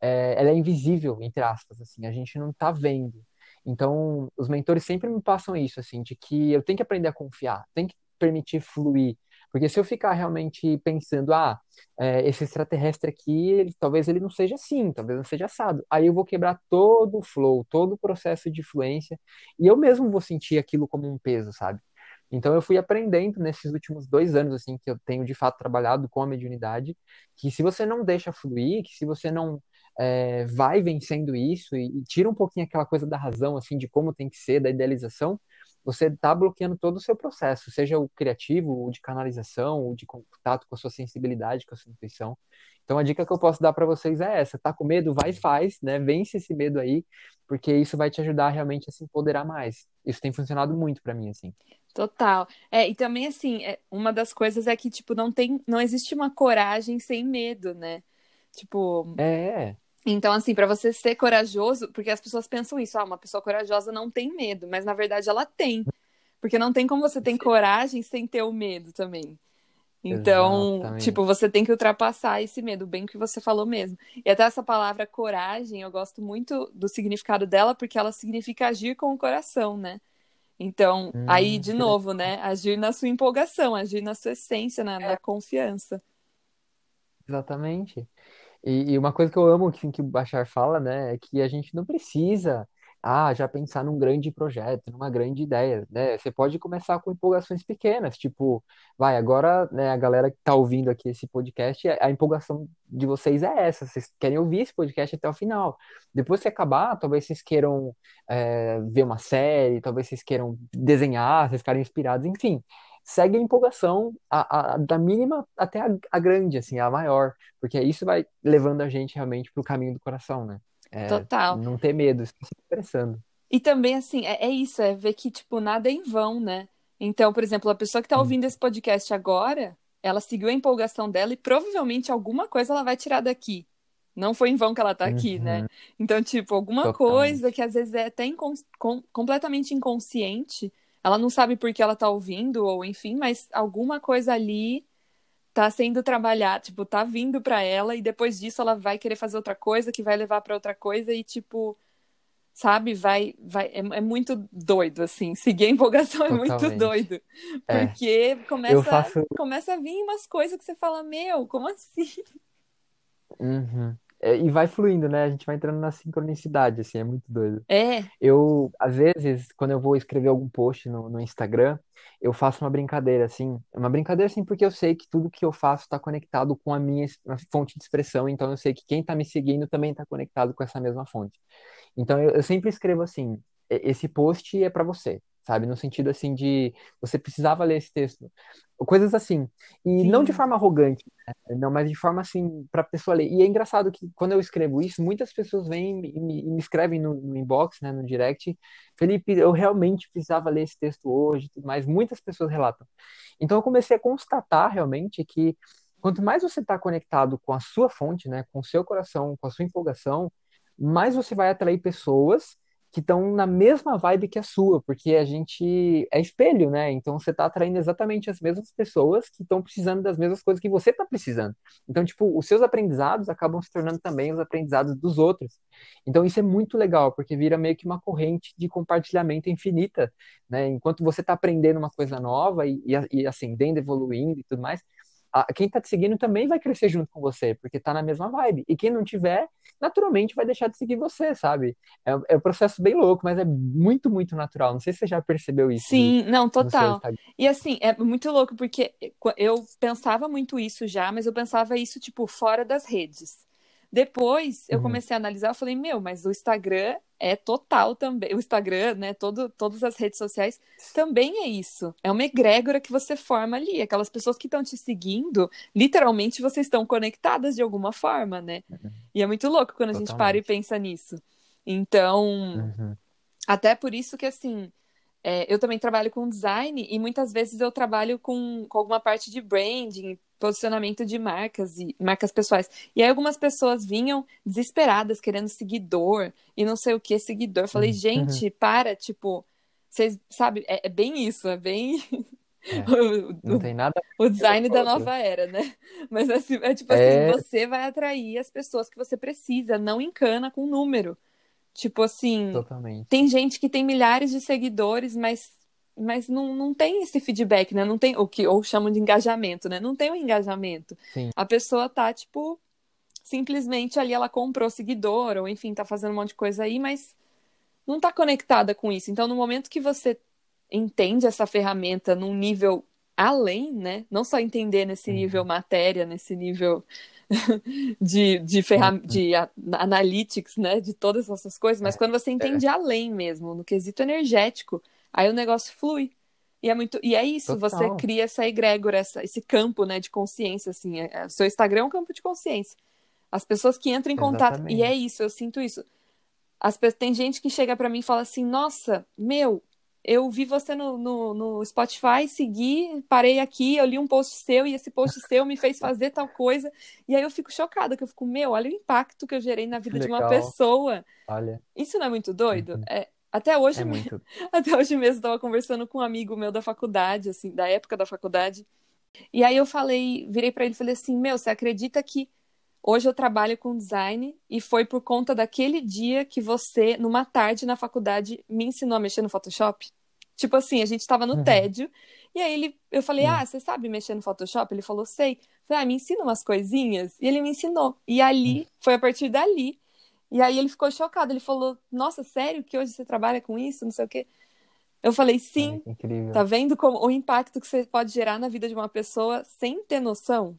é, ela é invisível, entre aspas, assim, a gente não tá vendo. Então, os mentores sempre me passam isso, assim, de que eu tenho que aprender a confiar, tenho que permitir fluir, porque se eu ficar realmente pensando, ah, é, esse extraterrestre aqui, ele, talvez ele não seja assim, talvez não seja assado, aí eu vou quebrar todo o flow, todo o processo de fluência, e eu mesmo vou sentir aquilo como um peso, sabe? Então eu fui aprendendo nesses últimos dois anos, assim, que eu tenho de fato trabalhado com a mediunidade, que se você não deixa fluir, que se você não é, vai vencendo isso e, e, tira um pouquinho aquela coisa da razão, assim, de como tem que ser, da idealização, você está bloqueando todo o seu processo, seja o criativo, o de canalização, o de contato com a sua sensibilidade, com a sua intuição. Então a dica que eu posso dar para vocês é essa: tá com medo, vai e faz, né? Vence esse medo aí, porque isso vai te ajudar realmente a se empoderar mais. Isso tem funcionado muito para mim assim.
Total. É, e também assim, é, uma das coisas é que tipo não tem, não existe uma coragem sem medo, né? Tipo,
É.
Então, assim, para você ser corajoso, porque as pessoas pensam isso, ah, uma pessoa corajosa não tem medo, mas na verdade ela tem. Porque não tem como você ter coragem sem ter o medo também. Então,
Exatamente.
tipo, você tem que ultrapassar esse medo, bem que você falou mesmo. E até essa palavra coragem, eu gosto muito do significado dela, porque ela significa agir com o coração, né? Então,
Hum,
aí, de novo, né? Agir na sua empolgação, agir na sua essência, na, na confiança.
Exatamente. E, e uma coisa que eu amo que, que o Bashar fala, né, é que a gente não precisa, ah, já pensar num grande projeto, numa grande ideia, né? Você pode começar com empolgações pequenas, tipo, vai, agora, né, a galera que tá ouvindo aqui esse podcast, a empolgação de vocês é essa, vocês querem ouvir esse podcast até o final. Depois que acabar, talvez vocês queiram é, ver uma série, talvez vocês queiram desenhar, vocês ficarem inspirados, enfim. Segue a empolgação a, a- da mínima até a, a grande, assim, a maior, porque isso vai levando a gente realmente pro caminho do coração, né? É,
Total.
não ter medo, se expressando.
E também, assim, é, é isso, é ver que, tipo, nada é em vão, né? Então, por exemplo, a pessoa que tá
Hum.
ouvindo esse podcast agora, ela seguiu a empolgação dela e provavelmente alguma coisa ela vai tirar daqui. Não foi em vão que ela tá aqui, né?
Uhum,
Então, tipo, alguma
totalmente.
coisa que às vezes é até incon- com- completamente inconsciente, ela não sabe por que ela tá ouvindo, ou enfim, mas alguma coisa ali tá sendo trabalhada, tipo, tá vindo pra ela e depois disso ela vai querer fazer outra coisa que vai levar pra outra coisa e tipo, sabe, vai vai é, é muito doido assim. Seguir a empolgação é muito
Totalmente.
doido,
É,
porque
eu
começa
faço.
começa a vir umas coisas que você fala, meu, como assim?
Uhum. É, e vai fluindo, né? A gente vai entrando na sincronicidade, assim, é muito doido.
É,
Eu, às vezes, quando eu vou escrever algum post no, no Instagram, eu faço uma brincadeira, assim. Uma brincadeira, assim, porque eu sei que tudo que eu faço está conectado com a minha fonte de expressão, então eu sei que quem está me seguindo também está conectado com essa mesma fonte. Então eu, eu sempre escrevo assim: "E- esse post é para você, sabe? No sentido, assim, de você precisava ler esse texto. Coisas assim. E não de
sim.
forma arrogante, né? Não, mas de forma, assim, para a pessoa ler. E é engraçado que quando eu escrevo isso, muitas pessoas vêm e me, me escrevem no, no inbox, né, no direct. Felipe, eu realmente precisava ler esse texto hoje, mais. Muitas pessoas relatam. Então eu comecei a constatar realmente que quanto mais você está conectado com a sua fonte, né, com o seu coração, com a sua empolgação, mais você vai atrair pessoas que estão na mesma vibe que a sua, porque a gente é espelho, né? Então você está atraindo exatamente as mesmas pessoas que estão precisando das mesmas coisas que você está precisando. Então, tipo, os seus aprendizados acabam se tornando também os aprendizados dos outros. Então isso é muito legal, porque vira meio que uma corrente de compartilhamento infinita, né? Enquanto você está aprendendo uma coisa nova e, e, e ascendendo, evoluindo e tudo mais, quem está te seguindo também vai crescer junto com você, porque está na mesma vibe. E quem não tiver, naturalmente vai deixar de seguir você, sabe? É, é um processo bem louco, mas é muito, muito natural. Não sei se você já percebeu isso
Sim, não, total. E assim, é muito louco, porque eu pensava muito isso já, mas eu pensava isso, tipo, fora das redes. Depois eu
Uhum.
comecei a analisar, eu falei, meu, mas o Instagram é total também. O Instagram, né, todo, todas as redes sociais também é isso. É uma egrégora que você forma ali. Aquelas pessoas que estão te seguindo, literalmente vocês estão conectadas de alguma forma, né? E é muito louco quando a gente para e
Totalmente.
pensa nisso. Então,
Uhum.
até por isso que, assim, é, eu também trabalho com design e muitas vezes eu trabalho com, com alguma parte de branding, posicionamento de marcas e marcas pessoais. E aí algumas pessoas vinham desesperadas, querendo seguidor e não sei o que, seguidor. Falei,
Uhum.
gente, para, tipo, vocês, sabe, é, é bem isso, é bem
É,
o,
não tem nada
o design da nova era, né? Mas assim, é tipo assim,
É,
você vai atrair as pessoas que você precisa, não encana com número. Tipo assim,
totalmente.
tem gente que tem milhares de seguidores, mas, mas não, não tem esse feedback, né? Não tem o que ou chamam de engajamento, né? Não tem o engajamento.
Sim.
A pessoa tá, tipo, simplesmente ali ela comprou seguidor, ou enfim, tá fazendo um monte de coisa aí, mas não tá conectada com isso. Então, no momento que você entende essa ferramenta num nível além, né? Não só entender nesse nível
Uhum.
matéria, nesse nível de, de, ferram...
Uhum.
de a- analytics, né? De todas essas coisas, mas
É,
quando você
é.
entende além mesmo, no quesito energético, Aí o negócio flui. E é muito, e é isso,
Total.
você cria essa egrégora, essa, esse campo, né, de consciência, assim. É, é, seu Instagram é um campo de consciência. As pessoas que entram em contato,
Exatamente.
e é isso, eu sinto isso. As, tem gente que chega pra mim e fala assim: Nossa, meu, eu vi você no, no, no Spotify, segui, parei aqui, eu li um post seu e esse post seu me fez fazer tal coisa. E aí eu fico chocada, que eu fico, meu, olha o impacto que eu gerei na vida de uma
legal.
pessoa.
Olha,
Isso não é muito doido?
Uhum.
É, até hoje,
é muito.
até hoje mesmo, eu tava conversando com um amigo meu da faculdade, assim, da época da faculdade. E aí eu falei, virei pra ele e falei assim: Meu, você acredita que hoje eu trabalho com design e foi por conta daquele dia que você, numa tarde na faculdade, me ensinou a mexer no Photoshop? Tipo assim, a gente tava no
Uhum.
tédio, e aí ele, eu falei:
Hum.
Ah, você sabe mexer no Photoshop? Ele falou: Sei. Eu falei: Ah, me ensina umas coisinhas. E ele me ensinou. E ali, foi a partir dali. E aí ele ficou chocado. Ele falou: Nossa, sério que hoje você trabalha com isso? Não sei o quê. Eu falei: Sim.
incrível.
Tá vendo como o impacto que você pode gerar na vida de uma pessoa sem ter noção?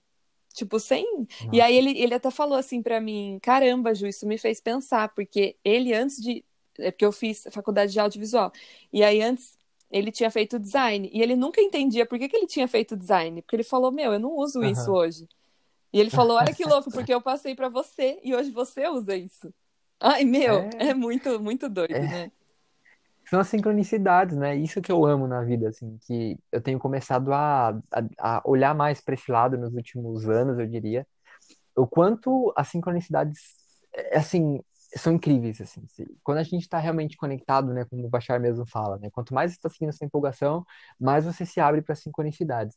Tipo, sem. E
Nossa.
aí ele, ele até falou assim pra mim: caramba, Ju, isso me fez pensar, porque ele antes de. É porque eu fiz faculdade de audiovisual. E aí antes ele tinha feito design. E ele nunca entendia por que, que ele tinha feito design. Porque ele falou: meu, eu não uso isso
Aham.
hoje. E ele falou: olha que louco, porque eu passei pra você e hoje você usa isso. Ai, meu,
É.
é muito, muito doido,
É.
né?
São as sincronicidades, né? Isso que eu amo na vida, assim, que eu tenho começado a, a, a olhar mais para esse lado nos últimos anos, eu diria. O quanto as sincronicidades, é, assim, são incríveis, assim. Quando a gente está realmente conectado, né, como o Bashar mesmo fala, né? Quanto mais você está seguindo essa empolgação, mais você se abre para sincronicidades.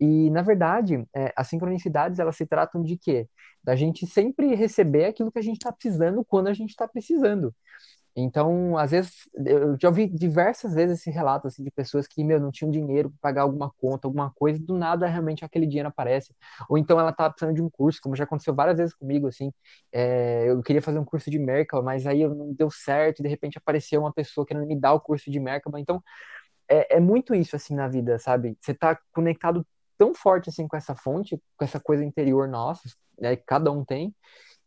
E, na verdade, é, as sincronicidades, elas se tratam de quê? Da gente sempre receber aquilo que a gente está precisando quando a gente está precisando. Então, às vezes, eu já ouvi diversas vezes esse relato assim, de pessoas que, meu, não tinham dinheiro para pagar alguma conta, alguma coisa, e do nada realmente aquele dinheiro aparece. Ou então ela tá precisando de um curso, como já aconteceu várias vezes comigo, assim. É, eu queria fazer um curso de Merkle, mas aí não deu certo, e de repente apareceu uma pessoa querendo me dar o curso de Merkle. Então, é, é muito isso, assim, na vida, sabe? Você tá conectado tão forte, assim, com essa fonte, com essa coisa interior nossa, né, que cada um tem,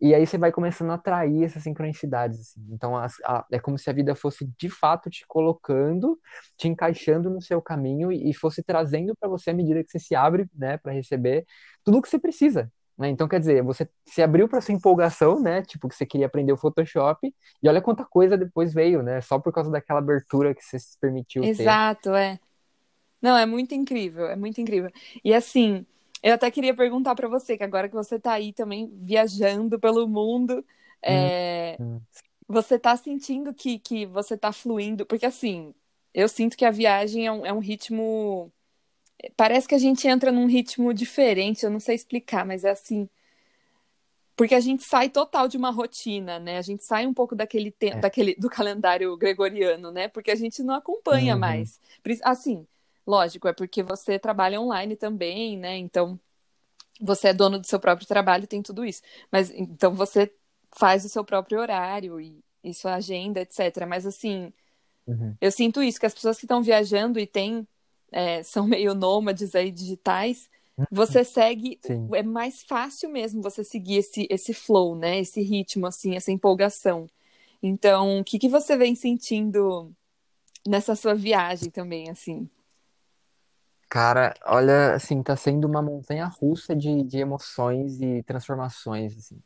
e aí você vai começando a atrair essas sincronicidades, assim. Então, as- a- é como se a vida fosse, de fato, te colocando, te encaixando no seu caminho e, e fosse trazendo para você, à medida que você se abre, né, para receber tudo o que você precisa, né? Então, quer dizer, você se abriu para sua empolgação, né? Tipo, que você queria aprender o Photoshop, e olha quanta coisa depois veio, né? Só por causa daquela abertura que você se permitiu ter.
Exato, é. Não, é muito incrível, é muito incrível. E assim, eu até queria perguntar pra você, que agora que você tá aí também viajando pelo mundo, é,
Hum.
você tá sentindo que, que você tá fluindo? Porque assim, eu sinto que a viagem é um, é um ritmo. Parece que a gente entra num ritmo diferente, eu não sei explicar, mas é assim. Porque a gente sai total de uma rotina, né? A gente sai um pouco daquele tempo,
É.
daquele do calendário gregoriano, né? Porque a gente não acompanha
Uhum.
mais. Assim, lógico, é porque você trabalha online também, né? Então, você é dono do seu próprio trabalho, tem tudo isso. Mas então você faz o seu próprio horário e, e sua agenda, etc. Mas assim,
Uhum.
eu sinto isso, que as pessoas que estão viajando e têm, é, são meio nômades aí digitais, você segue,
Sim.
é mais fácil mesmo você seguir esse, esse flow, né? Esse ritmo, assim, essa empolgação. Então, o que que você vem sentindo nessa sua viagem também, assim?
Cara, olha, assim, tá sendo uma montanha russa de, de emoções e transformações, assim.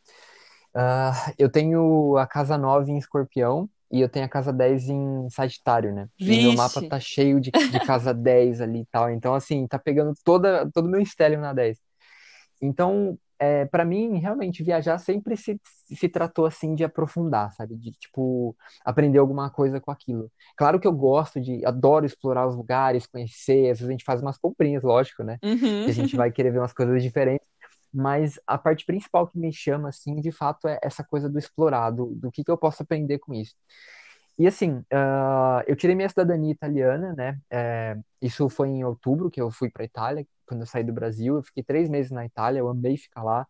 Ah, eu tenho a casa 9 em Escorpião e eu tenho a casa 10 em Sagitário, né? E meu mapa
Vixe!
tá cheio de, de casa 10 ali e tal. Então, assim, tá pegando toda, todo o meu estélio na 10. Então, é, para mim, realmente, viajar sempre se, se tratou assim de aprofundar, sabe? De, tipo, aprender alguma coisa com aquilo. Claro que eu gosto de, adoro explorar os lugares, conhecer, às vezes a gente faz umas comprinhas, lógico, né? Que a gente
Uhum.
vai querer ver umas coisas diferentes. Mas a parte principal que me chama, assim, de fato, é essa coisa do explorar, do, do que que eu posso aprender com isso. E assim, ah, eu tirei minha cidadania italiana, né? É, isso foi em outubro que eu fui para Itália, quando eu saí do Brasil. Eu fiquei três meses na Itália, eu amei ficar lá.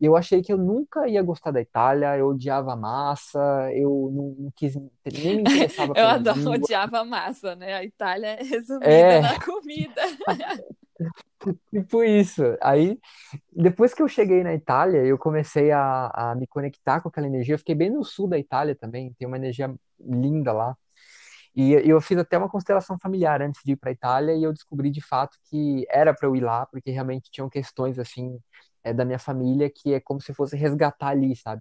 E eu achei que eu nunca ia gostar da Itália, eu odiava a massa, eu não, não quis, nem me interessava
Eu adoro,
língua.
odiava a massa, né? A Itália é resumida
É,
na comida.
tipo isso. Aí, depois que eu cheguei na Itália, eu comecei a, a me conectar com aquela energia. Eu fiquei bem no sul da Itália também, tem uma energia linda lá. E eu fiz até uma constelação familiar antes de ir para a Itália e eu descobri de fato que era para eu ir lá, porque realmente tinham questões assim é, da minha família que é como se fosse resgatar ali, sabe?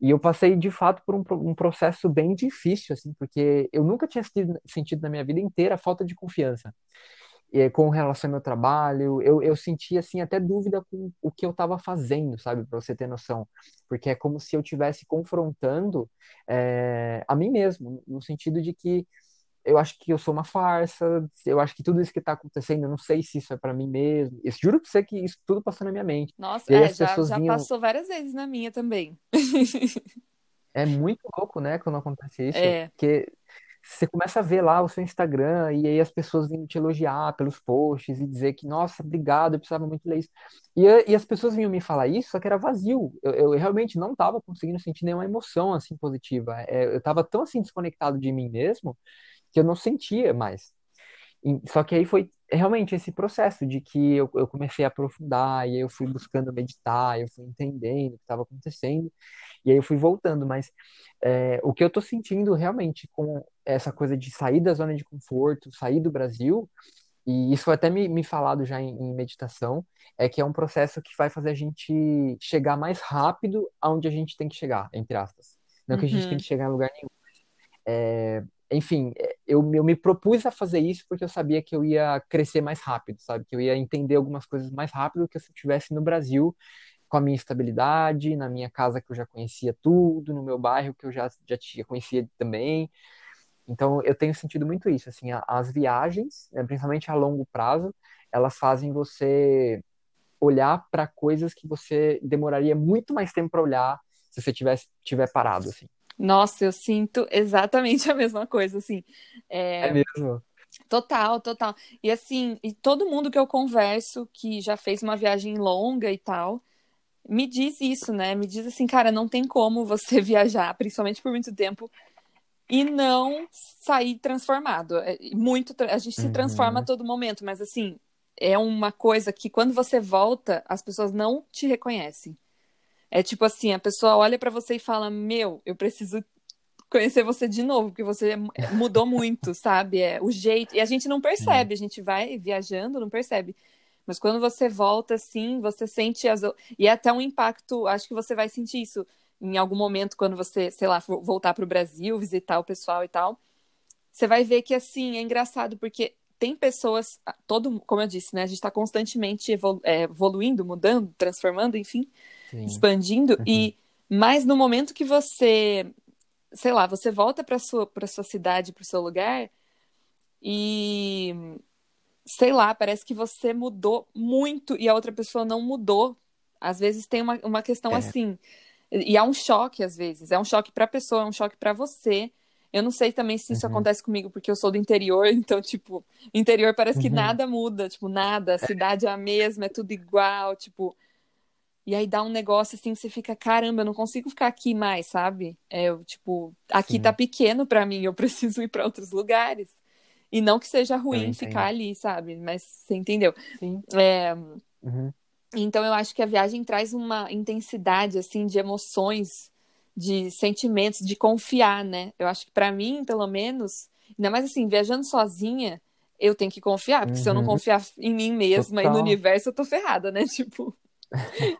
E eu passei de fato por um, um processo bem difícil, assim, porque eu nunca tinha sentido, sentido na minha vida inteira falta de confiança com relação ao meu trabalho, eu, eu sentia assim até dúvida com o que eu estava fazendo, sabe, para você ter noção, porque é como se eu estivesse confrontando é, a mim mesmo, no sentido de que eu acho que eu sou uma farsa, eu acho que tudo isso que está acontecendo, eu não sei se isso é para mim mesmo. Eu juro para você que isso tudo passou na minha mente.
Nossa, é, já, já vinham... passou várias vezes na minha também.
é muito louco, né, quando acontece isso, é. porque você começa a ver lá o seu Instagram e aí as pessoas vindo te elogiar pelos posts e dizer que, nossa, obrigado, eu precisava muito ler isso. E, e as pessoas vinham me falar isso, só que era vazio. Eu, eu realmente não estava conseguindo sentir nenhuma emoção assim positiva. É, eu estava tão assim desconectado de mim mesmo que eu não sentia mais. E, só que aí foi realmente esse processo de que eu, eu comecei a aprofundar, e aí eu fui buscando meditar, eu fui entendendo o que estava acontecendo, e aí eu fui voltando. Mas é, o que eu estou sentindo realmente com essa coisa de sair da zona de conforto, sair do Brasil, e isso foi até me, me falado já em, em, meditação, é que é um processo que vai fazer a gente chegar mais rápido aonde a gente tem que chegar, entre aspas. Não uhum. que a gente tem uhum. que chegar em lugar nenhum. É, enfim, eu, eu me propus a fazer isso porque eu sabia que eu ia crescer mais rápido, sabe? Que eu ia entender algumas coisas mais rápido que se eu estivesse no Brasil com a minha estabilidade, na minha casa que eu já conhecia tudo, no meu bairro que eu já, já tinha, conhecia também. Então, eu tenho sentido muito isso, assim, as viagens, né, principalmente a longo prazo, elas fazem você olhar para coisas que você demoraria muito mais tempo para olhar se você tivesse tiver parado, assim.
Nossa, eu sinto exatamente a mesma coisa, assim.
É, é mesmo?
Total, total. E assim, e todo mundo que eu converso que já fez uma viagem longa e tal, me diz isso, né? Me diz assim, cara, não tem como você viajar, principalmente por muito tempo, e não sair transformado. É, muito, a gente se transforma a uhum. todo momento, mas assim, é uma coisa que quando você volta, as pessoas não te reconhecem. É tipo assim, a pessoa olha para você e fala: "Meu, eu preciso conhecer você de novo, porque você é, mudou muito, sabe? É o jeito. E a gente não percebe, a gente vai viajando, não percebe. Mas quando você volta assim, você sente as e é até um impacto, acho que você vai sentir isso em algum momento quando você, sei lá, voltar para o Brasil, visitar o pessoal e tal, você vai ver que assim é engraçado porque tem pessoas, todo, como eu disse, né, a gente está constantemente evolu é, evoluindo, mudando, transformando, enfim, Sim. expandindo uhum. e mas no momento que você, sei lá, você volta para sua para sua cidade, para o seu lugar e sei lá, parece que você mudou muito e a outra pessoa não mudou. Às vezes tem uma, uma questão é. assim. E é um choque, às vezes. É um choque para a pessoa, é um choque para você. Eu não sei também se isso uhum. acontece comigo, porque eu sou do interior, então, tipo, interior parece que uhum. nada muda, tipo, nada. A cidade é a mesma, é tudo igual, tipo. E aí dá um negócio assim que você fica, caramba, eu não consigo ficar aqui mais, sabe? É, eu, tipo, aqui Sim. tá pequeno para mim, eu preciso ir para outros lugares. E não que seja ruim ficar ali, sabe? Mas você entendeu?
Sim.
É...
Uhum.
Então eu acho que a viagem traz uma intensidade assim de emoções, de sentimentos, de confiar, né? Eu acho que para mim, pelo menos, ainda mais assim, viajando sozinha, eu tenho que confiar, porque uhum. se eu não uhum. confiar em mim mesma Total. e no universo, eu tô ferrada, né? Tipo,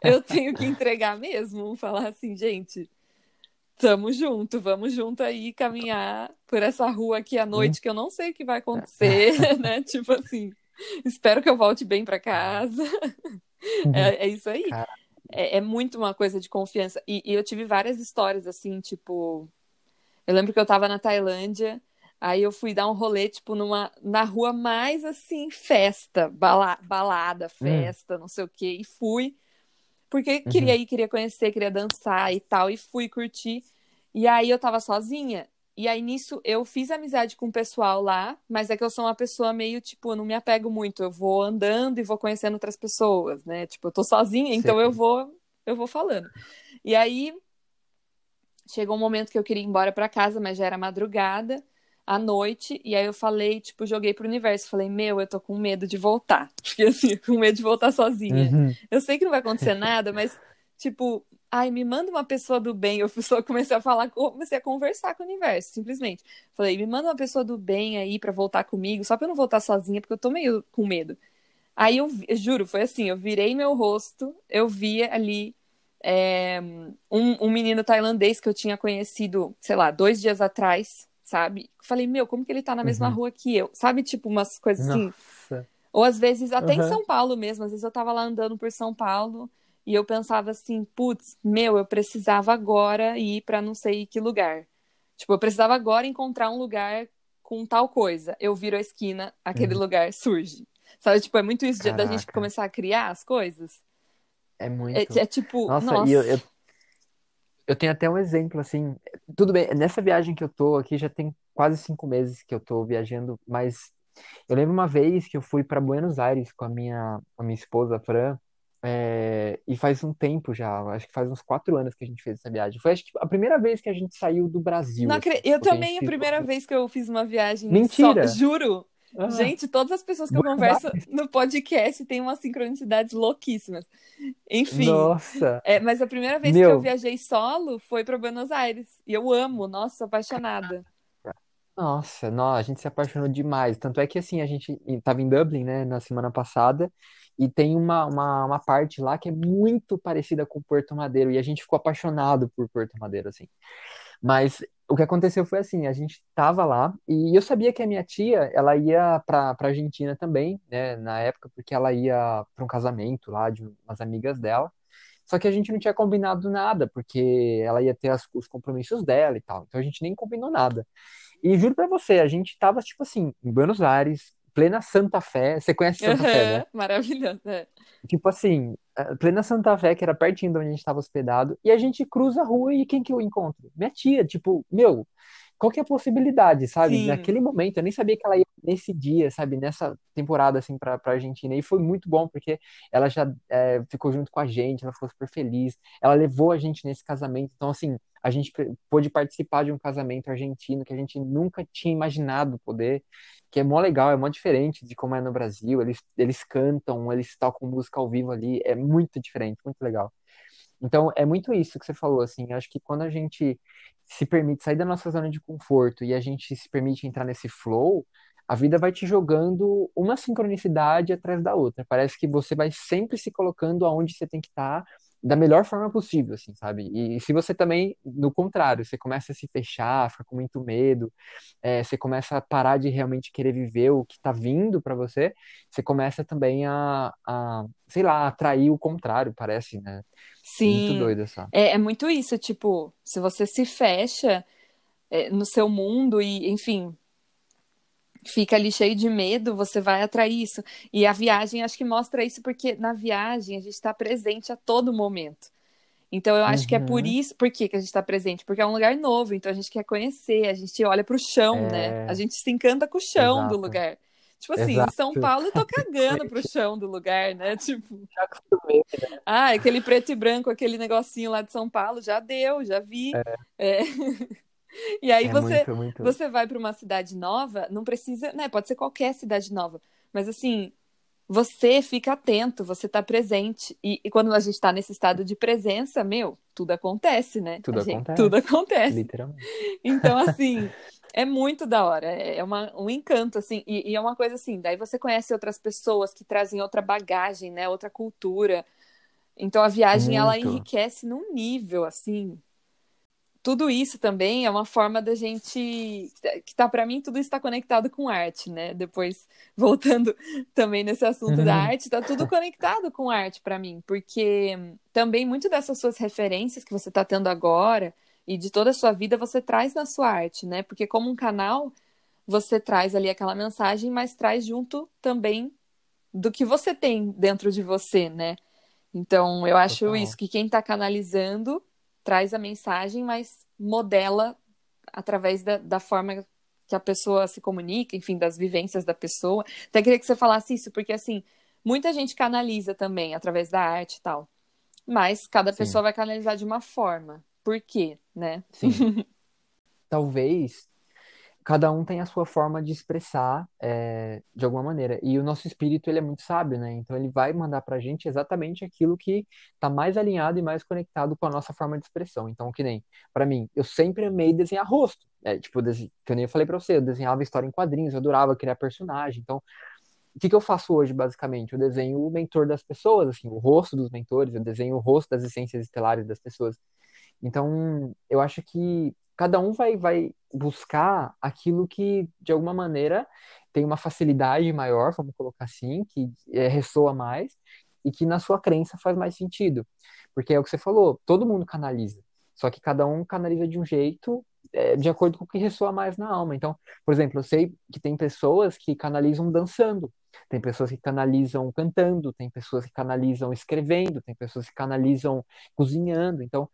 eu tenho que entregar mesmo, falar assim, gente, tamo junto, vamos junto aí caminhar por essa rua aqui à noite, que eu não sei o que vai acontecer, né? Tipo assim, espero que eu volte bem para casa. Uhum. É, é, isso aí. É, é, muito uma coisa de confiança. E, e, eu tive várias histórias assim, tipo. Eu lembro que eu tava na Tailândia, aí eu fui dar um rolê, tipo, numa, na rua mais assim, festa, bala, balada, hum. festa, não sei o quê, e fui. Porque uhum. queria ir, queria conhecer, queria dançar e tal, e fui curtir. E aí eu tava sozinha, e aí nisso eu fiz amizade com o pessoal lá, mas é que eu sou uma pessoa meio tipo, eu não me apego muito, eu vou andando e vou conhecendo outras pessoas, né? Tipo, eu tô sozinha, então eu vou eu vou falando. E aí chegou um momento que eu queria ir embora para casa, mas já era madrugada, à noite, e aí eu falei, tipo, joguei pro universo, falei: "Meu, eu tô com medo de voltar". Porque assim, com medo de voltar sozinha. Uhum. Eu sei que não vai acontecer nada, mas tipo, ai, me manda uma pessoa do bem. Eu só comecei a falar, comecei a conversar com o universo, simplesmente. Falei, me manda uma pessoa do bem aí para voltar comigo, só pra eu não voltar sozinha, porque eu tô meio com medo. Aí eu, eu juro, foi assim, eu virei meu rosto, eu vi ali é, um, um menino tailandês que eu tinha conhecido, sei lá, dois dias atrás, sabe? Falei, meu, como que ele tá na mesma uhum. rua que eu? Sabe, tipo, umas coisas assim. Nossa. Ou às vezes, até uhum. em São Paulo mesmo, às vezes eu tava lá andando por São Paulo e eu pensava assim, putz, meu, eu precisava agora ir para não sei que lugar. Tipo, eu precisava agora encontrar um lugar com tal coisa. Eu viro a esquina, aquele uhum. lugar surge. Sabe, tipo, é muito isso Caraca. da gente começar a criar as coisas.
É muito.
É, é tipo,
nossa,
nossa.
Eu, eu, eu, tenho até um exemplo, assim. Tudo bem, nessa viagem que eu tô aqui já tem quase cinco meses que eu tô viajando, mas eu lembro uma vez que eu fui para Buenos Aires com a minha, a minha esposa, Fran, é, e faz um tempo já, acho que faz uns quatro anos que a gente fez essa viagem. Foi acho que a primeira vez que a gente saiu do Brasil.
Não,
assim,
eu também, a, a primeira vez que eu fiz uma viagem.
Mentira!
Só, juro! Ah, Gente, todas as pessoas que eu converso no podcast têm umas sincronicidades louquíssimas. Enfim.
Nossa.
É, mas a primeira vez Meu... que eu viajei solo foi para Buenos Aires. E eu amo, nossa, apaixonada.
Nossa, não, a gente se apaixonou demais. Tanto é que assim, a gente estava em Dublin, né, na semana passada, e tem uma, uma, uma parte lá que é muito parecida com Porto Madeiro, e a gente ficou apaixonado por Porto Madeiro, assim. Mas o que aconteceu foi assim, a gente tava lá e eu sabia que a minha tia, ela ia para para Argentina também, né, na época, porque ela ia para um casamento lá de umas amigas dela. Só que a gente não tinha combinado nada, porque ela ia ter as, os compromissos dela e tal. Então a gente nem combinou nada. E juro para você, a gente tava tipo assim, em Buenos Aires, plena Santa Fé. Você conhece Santa uhum, Fé, né?
Maravilhoso, é.
Tipo assim, plena Santa Fé, que era pertinho de onde a gente estava hospedado, e a gente cruza a rua e quem que eu encontro? Minha tia, tipo, meu, qual que é a possibilidade, sabe? Sim. Naquele momento, eu nem sabia que ela ia nesse dia, sabe? Nessa temporada, assim, pra, pra Argentina. E foi muito bom, porque ela já é, ficou junto com a gente, ela ficou super feliz. Ela levou a gente nesse casamento. Então, assim, a gente pôde participar de um casamento argentino que a gente nunca tinha imaginado poder que é mó legal, é mó diferente de como é no Brasil. Eles, eles cantam, eles tocam música ao vivo ali, é muito diferente, muito legal. Então, é muito isso que você falou, assim, acho que quando a gente se permite sair da nossa zona de conforto e a gente se permite entrar nesse flow, a vida vai te jogando uma sincronicidade atrás da outra. Parece que você vai sempre se colocando aonde você tem que estar da melhor forma possível, assim, sabe? E se você também, no contrário, você começa a se fechar, fica com muito medo, é, você começa a parar de realmente querer viver o que tá vindo para você, você começa também a, a, sei lá, atrair o contrário, parece, né?
Sim.
Muito doido, essa.
É, é muito isso, tipo, se você se fecha é, no seu mundo e, enfim, fica ali cheio de medo, você vai atrair isso. E a viagem acho que mostra isso porque na viagem a gente está presente a todo momento. Então eu acho uhum. que é por uhum. isso, por que, que a gente está presente? Porque é um lugar novo, então a gente quer conhecer, a gente olha para o chão, é... né? A gente se encanta com o chão Exato. do lugar. Tipo assim, Exato. em São Paulo eu tô cagando pro chão do lugar, né? Tipo.
Já acostumei, né?
Ah, aquele preto e branco, aquele negocinho lá de São Paulo, já deu, já vi. É. é... E aí é você, muito, muito... você vai para uma cidade nova, não precisa, né? Pode ser qualquer cidade nova, mas assim, você fica atento, você está presente. E, e, quando a gente está nesse estado de presença, meu, tudo acontece, né?
Tudo
gente,
acontece.
Tudo acontece.
Literalmente.
Então, assim, é muito da hora. É, é uma, um encanto, assim. E, e, é uma coisa assim, daí você conhece outras pessoas que trazem outra bagagem, né? Outra cultura. Então a viagem, muito. ela enriquece num nível, assim, tudo isso também é uma forma da gente que tá para mim tudo está conectado com arte, né? Depois voltando também nesse assunto uhum. da arte, tá tudo conectado com arte para mim, porque também muito dessas suas referências que você está tendo agora e de toda a sua vida você traz na sua arte, né? Porque como um canal, você traz ali aquela mensagem, mas traz junto também do que você tem dentro de você, né? Então, eu acho Total. isso que quem está canalizando traz a mensagem, mas modela através da, da forma que a pessoa se comunica, enfim, das vivências da pessoa. Até queria que você falasse isso, porque assim, muita gente canaliza também através da arte e tal. Mas cada Sim. pessoa vai canalizar de uma forma. Por quê, né?
Sim. Talvez cada um tem a sua forma de expressar é, de alguma maneira. E o nosso espírito, ele é muito sábio, né? Então ele vai mandar pra gente exatamente aquilo que tá mais alinhado e mais conectado com a nossa forma de expressão. Então, que nem, para mim, eu sempre amei desenhar rosto. É, tipo, que nem eu falei pra você, eu desenhava história em quadrinhos, eu adorava criar personagem. Então, o que, que eu faço hoje, basicamente? Eu desenho o mentor das pessoas, assim, o rosto dos mentores, eu desenho o rosto das essências estelares das pessoas. Então, eu acho que cada um vai, vai buscar aquilo que, de alguma maneira, tem uma facilidade maior, vamos colocar assim, que é, ressoa mais e que na sua crença faz mais sentido. Porque é o que você falou, todo mundo canaliza. Só que cada um canaliza de um jeito é, de acordo com o que ressoa mais na alma. Então, por exemplo, eu sei que tem pessoas que canalizam dançando, tem pessoas que canalizam cantando, tem pessoas que canalizam escrevendo, tem pessoas que canalizam cozinhando. Então,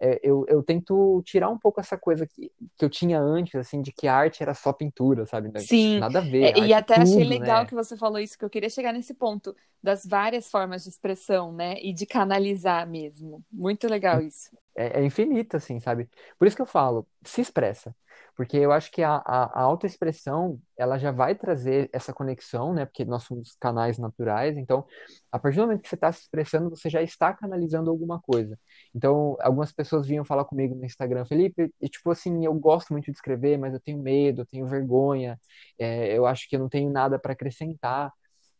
é, eu, eu tento tirar um pouco essa coisa que, que eu tinha antes, assim, de que arte era só pintura, sabe?
Sim.
Nada a ver.
É, e
é
até
tudo,
achei legal
né?
que você falou isso, que eu queria chegar nesse ponto das várias formas de expressão, né? E de canalizar mesmo. Muito legal isso.
É, é infinito, assim, sabe? Por isso que eu falo, se expressa. Porque eu acho que a, a, a autoexpressão, ela já vai trazer essa conexão, né? Porque nós somos canais naturais, então, a partir do momento que você está se expressando, você já está canalizando alguma coisa. Então, algumas pessoas vinham falar comigo no Instagram, Felipe, e tipo assim, eu gosto muito de escrever, mas eu tenho medo, eu tenho vergonha, é, eu acho que eu não tenho nada para acrescentar.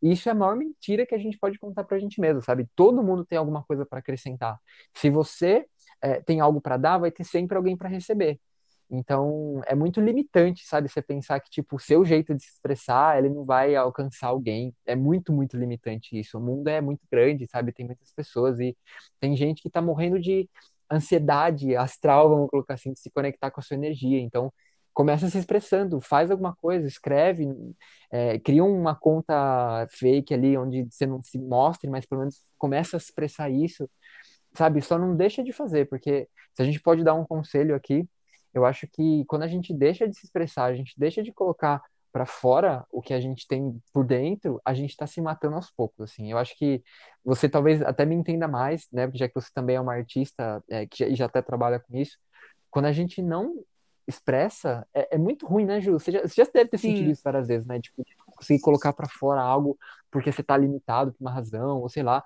E isso é a maior mentira que a gente pode contar pra gente mesmo, sabe? Todo mundo tem alguma coisa para acrescentar. Se você é, tem algo para dar, vai ter sempre alguém para receber. Então, é muito limitante, sabe? Você pensar que, tipo, o seu jeito de se expressar, ele não vai alcançar alguém. É muito, muito limitante isso. O mundo é muito grande, sabe? Tem muitas pessoas e tem gente que tá morrendo de ansiedade astral, vamos colocar assim, de se conectar com a sua energia. Então, começa se expressando, faz alguma coisa, escreve, é, cria uma conta fake ali, onde você não se mostre, mas pelo menos começa a expressar isso, sabe? Só não deixa de fazer, porque se a gente pode dar um conselho aqui, eu acho que quando a gente deixa de se expressar, a gente deixa de colocar para fora o que a gente tem por dentro, a gente está se matando aos poucos, assim. Eu acho que você talvez até me entenda mais, né? Já que você também é uma artista é, que já, já até trabalha com isso. Quando a gente não expressa, é, é muito ruim, né, Ju? Você já, você já deve ter
Sim.
sentido isso várias vezes, né? Tipo, conseguir colocar para fora algo porque você tá limitado por uma razão, ou sei lá.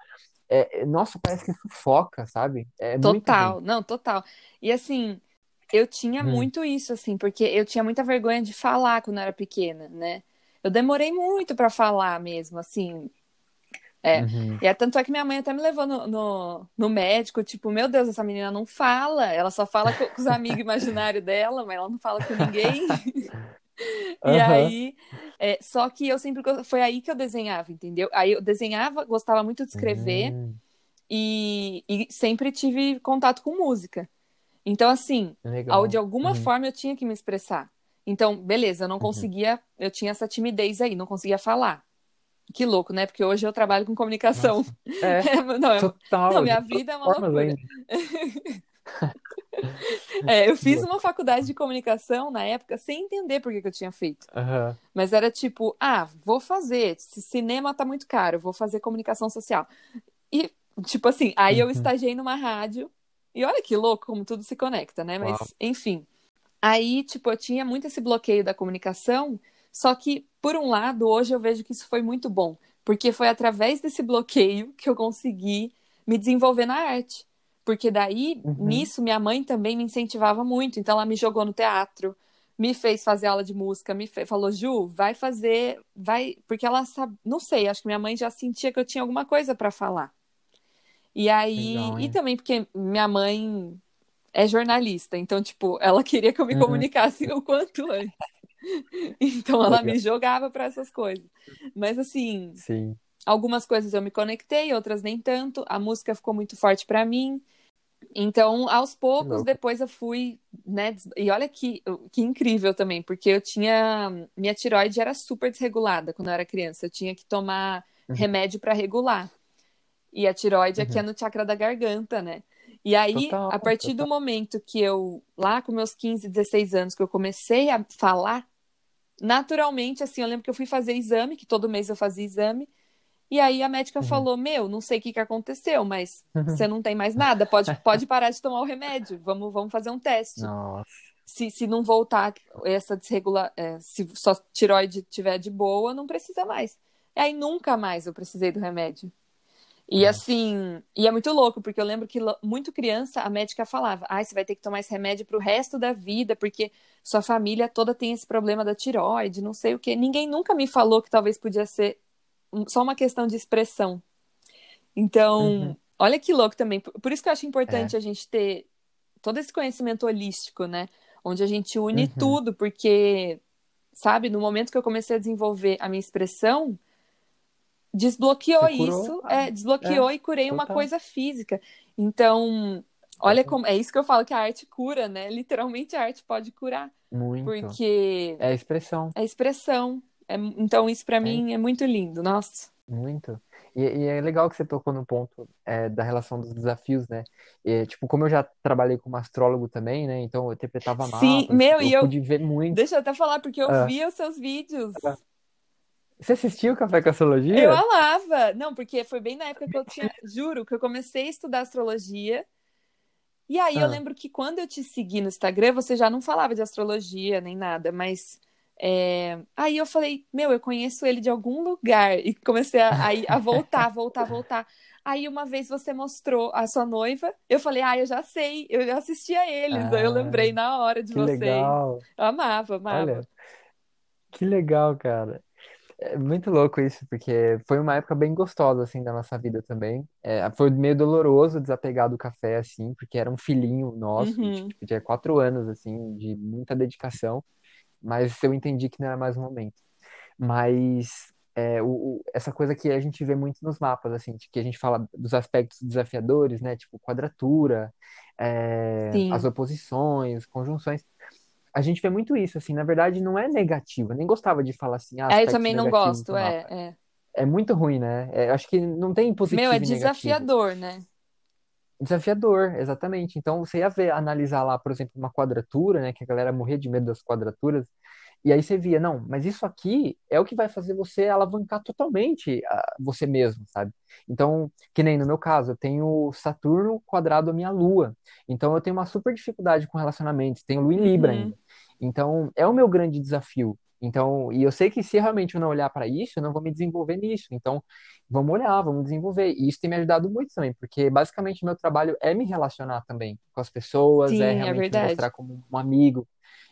É, é- nossa, parece que sufoca, sabe? É
Total, não, total. E assim, eu tinha
Hum,
muito isso, assim, porque eu tinha muita vergonha de falar quando eu era pequena, né? Eu demorei muito pra falar mesmo, assim. É.
uhum.
E é, tanto é que minha mãe até me levou no, no, no médico, tipo, meu Deus, essa menina não fala, ela só fala com, com os amigos imaginários dela, mas ela não fala com ninguém. E aí, é, só que eu sempre, foi aí que eu desenhava, entendeu? Aí eu desenhava, gostava muito de escrever
Hum,
e, e sempre tive contato com música. Então, assim, ao- de alguma
Uhum,
forma eu tinha que me expressar. Então, beleza, eu não
uhum.
conseguia, eu tinha essa timidez aí, não conseguia falar. Que louco, né? Porque hoje eu trabalho com comunicação.
É,
Não, é- não,
total, de
minha vida é uma loucura. É, eu fiz uma faculdade de comunicação na época sem entender por que que eu tinha feito.
Aham.
Mas era tipo, ah, vou fazer. Cinema tá muito caro, vou fazer comunicação social. E, tipo assim, aí eu
Uhum.
estagiei numa rádio. E olha que louco como tudo se conecta, né? Mas,
Uau.
enfim. Aí, tipo, eu tinha muito esse bloqueio da comunicação. Só que, por um lado, hoje eu vejo que isso foi muito bom. Porque foi através desse bloqueio que eu consegui me desenvolver na arte. Porque daí,
Uhum.
nisso, minha mãe também me incentivava muito. Então, ela me jogou no teatro, me fez fazer aula de música, me fe- falou, Ju, vai fazer, vai, porque ela sabe, não sei, acho que minha mãe já sentia que eu tinha alguma coisa para falar. E aí,
Legal,
e também porque minha mãe é jornalista, então, tipo, ela queria que eu me
Uhum.
comunicasse o quanto antes. Então, ela me jogava para essas coisas. Mas, assim,
Sim.
algumas coisas eu me conectei, outras nem tanto. A música ficou muito forte para mim. Então, aos poucos, depois eu fui, né? E olha que, que incrível também, porque eu tinha. Minha tiroide era super desregulada quando eu era criança. Eu tinha que tomar
Uhum.
remédio para regular. E a tiroide aqui é
Uhum.
no chakra da garganta, né? E aí,
Total,
a partir do
total.
momento que eu, lá com meus 15, 16 anos, que eu comecei a falar, naturalmente, assim, eu lembro que eu fui fazer exame, que todo mês eu fazia exame, e aí a médica
Uhum.
falou: Meu, não sei o que que aconteceu, mas você não tem mais nada, pode, pode parar de tomar o remédio, vamos, vamos fazer um teste.
Nossa.
se, se não voltar essa desregula, é, se só tiroide tiver de boa, não precisa mais. E aí nunca mais eu precisei do remédio. E assim, e é muito louco, porque eu lembro que muito criança a médica falava: ah, você vai ter que tomar esse remédio pro resto da vida, porque sua família toda tem esse problema da tiroide, não sei o quê. Ninguém nunca me falou que talvez podia ser só uma questão de expressão. Então, uhum. olha que louco também. Por isso que eu acho importante é. a gente ter todo esse conhecimento holístico, né? Onde a gente une uhum. tudo, porque, sabe, no momento que eu comecei a desenvolver a minha expressão, desbloqueou isso, é, desbloqueou é, e curei total. uma coisa física. Então, olha como é isso que eu falo que a arte cura, né? Literalmente a arte pode curar.
Muito.
Porque
é expressão.
É expressão. É, então isso para mim é muito lindo, nossa.
Muito. E, e, é legal que você tocou no ponto é, da relação dos desafios, né? E, tipo, como eu já trabalhei como astrólogo também, né? Então eu interpretava mapas.
Sim, meu,
eu
e eu
pude ver muito.
Deixa eu até falar porque eu ah. via os seus vídeos. Ah.
Você assistiu Café com Astrologia?
Eu amava. Não, porque foi bem na época que eu tinha, juro, que eu comecei a estudar astrologia. E aí ah. eu lembro que quando eu te segui no Instagram, você já não falava de astrologia nem nada, mas é... aí eu falei, meu, eu conheço ele de algum lugar. E comecei a, a, a voltar, voltar, voltar. Aí uma vez você mostrou a sua noiva, eu falei, ah, eu já sei, eu já assisti a eles. Ah, eu lembrei na hora de
que
vocês.
Legal.
Eu amava, amava.
Olha, que legal, cara. É muito louco isso, porque foi uma época bem gostosa, assim, da nossa vida também. É, foi meio doloroso desapegar do café, assim, porque era um filhinho nosso,
Uhum.
tipo, tinha quatro anos, assim, de muita dedicação, mas eu entendi que não era mais o momento. Mas é, o, o- essa coisa que a gente vê muito nos mapas, assim, que a gente fala dos aspectos desafiadores, né, tipo quadratura, é, as oposições, conjunções a gente vê muito isso, assim, na verdade não é negativo, eu nem gostava de falar assim, ah,
É, eu também não gosto, é, é.
É muito ruim, né? É, acho que não tem
Meu, é
positivo e negativo.
desafiador, né?
Desafiador, exatamente. Então você ia ver, analisar lá, por exemplo, uma quadratura, né? Que a galera morria de medo das quadraturas. E aí você via, não, mas isso aqui é o que vai fazer você alavancar totalmente você mesmo, sabe? Então, que nem no meu caso, eu tenho Saturno quadrado a minha Lua. Então eu tenho uma super dificuldade com relacionamentos, tenho Lua em Libra
Uhum.
ainda. Então, é o meu grande desafio. Então, e eu sei que se realmente eu não olhar para isso, eu não vou me desenvolver nisso. Então, vamos olhar, vamos desenvolver. E isso tem me ajudado muito também, porque basicamente o meu trabalho é me relacionar também com as pessoas, é
Sim, é
realmente me
verdade.
mostrar como um amigo.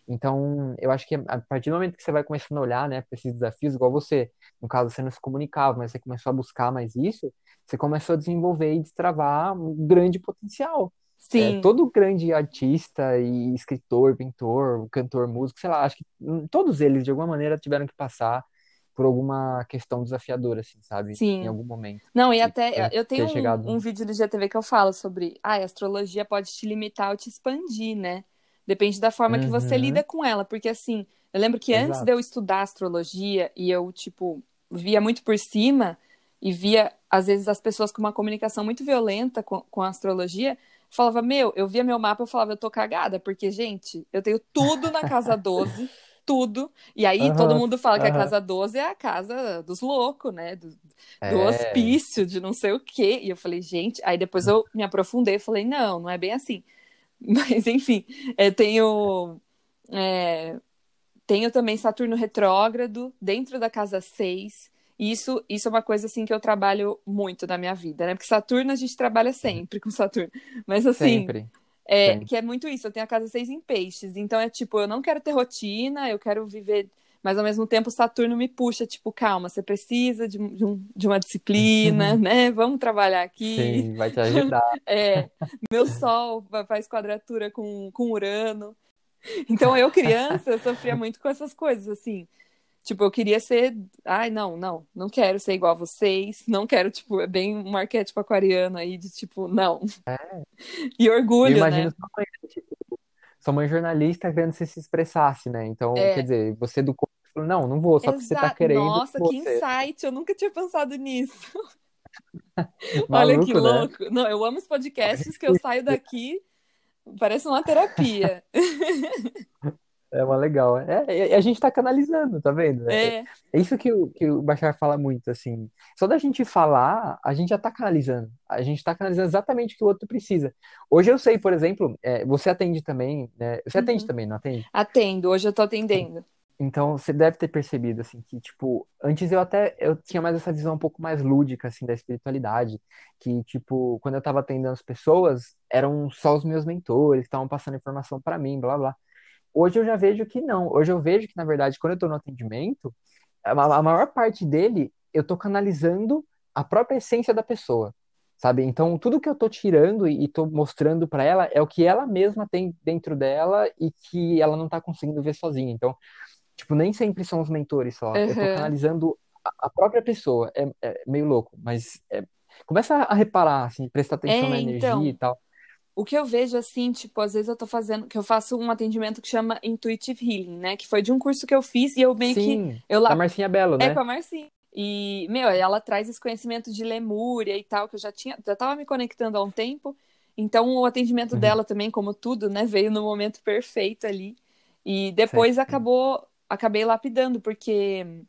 Então, eu acho que a partir do momento que você vai começando a olhar, né, para esses desafios, igual você, no caso você não se comunicava, mas você começou a buscar mais isso, você começou a desenvolver e destravar um grande potencial. É,
Sim,
todo grande artista e escritor, pintor, cantor, músico, sei lá, acho que hum, todos eles de alguma maneira tiveram que passar por alguma questão desafiadora, assim, sabe? Em
sim.
algum momento.
Não, e até
ter,
eu tenho
chegado.
um, um vídeo do GTV que eu falo sobre, ah, a astrologia pode te limitar ou te expandir, né? Depende da forma que você lida
Uhum,
com ela, porque assim, eu lembro que antes de
exato.
eu estudar astrologia e eu, tipo, via muito por cima e via, às vezes, as pessoas com uma comunicação muito violenta com, com a astrologia, falava, meu, eu via meu mapa, eu falava, eu tô cagada, porque, gente, eu tenho tudo na casa 12, tudo, e aí todo
Aham,
mundo fala que a casa 12 é a casa dos loucos, né? Do, do
É.
hospício, de não sei o quê. E eu falei, gente, aí depois eu me aprofundei, falei, não, não é bem assim. Mas, enfim, é, tenho, é, tenho também Saturno retrógrado dentro da casa 6. Isso, isso é uma coisa assim que eu trabalho muito na minha vida, né? Porque Saturno a gente trabalha sempre com Saturno. Mas assim,
Sempre,
é,
sempre.
que é muito isso. Eu tenho a casa 6 em peixes. Então é tipo, eu não quero ter rotina, eu quero viver. Mas ao mesmo tempo, Saturno me puxa, tipo, calma, você precisa de, de, um- de uma disciplina, né? Vamos trabalhar aqui.
Sim, vai te ajudar.
É, meu Sol fa- faz quadratura com, com Urano. Então eu, criança, eu sofria muito com essas coisas, assim. Tipo, eu queria ser. Ai, não, não, não quero ser igual a vocês. Não quero, tipo, é bem um arquétipo aquariano aí de tipo, não. E
Eu
orgulho,
imagino
né?
sua mãe, tipo, sua mãe jornalista que você se expressasse, né? Então, quer
É,
dizer, você do não, não vou, só porque você tá querendo,
Nossa, que insight! Eu nunca tinha pensado nisso. Olha que
Maluco, né?
louco. Não, eu amo os podcasts que eu saio daqui, parece uma terapia.
É uma legal. É, a gente tá canalizando, tá vendo? É,
É,
é isso que o, que o Bashar fala muito, assim. Só da gente falar, a gente já tá canalizando. A gente tá canalizando exatamente o que o outro precisa. Hoje eu sei, por exemplo, é, você atende também, né? Você atende
uhum.
também, não atende?
Atendo, hoje eu tô atendendo.
Então, você deve ter percebido, assim, que, tipo, antes eu até, eu tinha mais essa visão um pouco mais lúdica, assim, da espiritualidade, que, tipo, quando eu tava atendendo as pessoas, eram só os meus mentores que estavam passando informação pra mim, blá, blá. Hoje eu já vejo que não. Hoje eu vejo que, na verdade, quando eu tô no atendimento, a, maior parte dele, eu tô canalizando a própria essência da pessoa, sabe? Então, tudo que eu tô tirando e, e tô mostrando pra ela é o que ela mesma tem dentro dela e que ela não tá conseguindo ver sozinha. Então, Tipo, nem sempre são os mentores só. Eu tô
Aham.
canalizando a própria pessoa. É, é meio louco, mas é- começa a reparar, assim, prestar atenção
É,
na energia e
então,
tal.
O que eu vejo assim, tipo, às vezes eu tô fazendo, que eu faço um atendimento que chama Intuitive Healing, né? Que foi de um curso que eu fiz e eu meio que
Sim,
eu
da
lá
Marcinha Bello,
é com
né?
a Marcinha. E, meu, ela traz esse conhecimento de Lemúria e tal, que eu já tinha, já tava me conectando há um tempo. Então, o atendimento
Uhum,
dela também, como tudo, né, veio no momento perfeito ali. E depois
certo.
acabou, acabei lapidando, porque o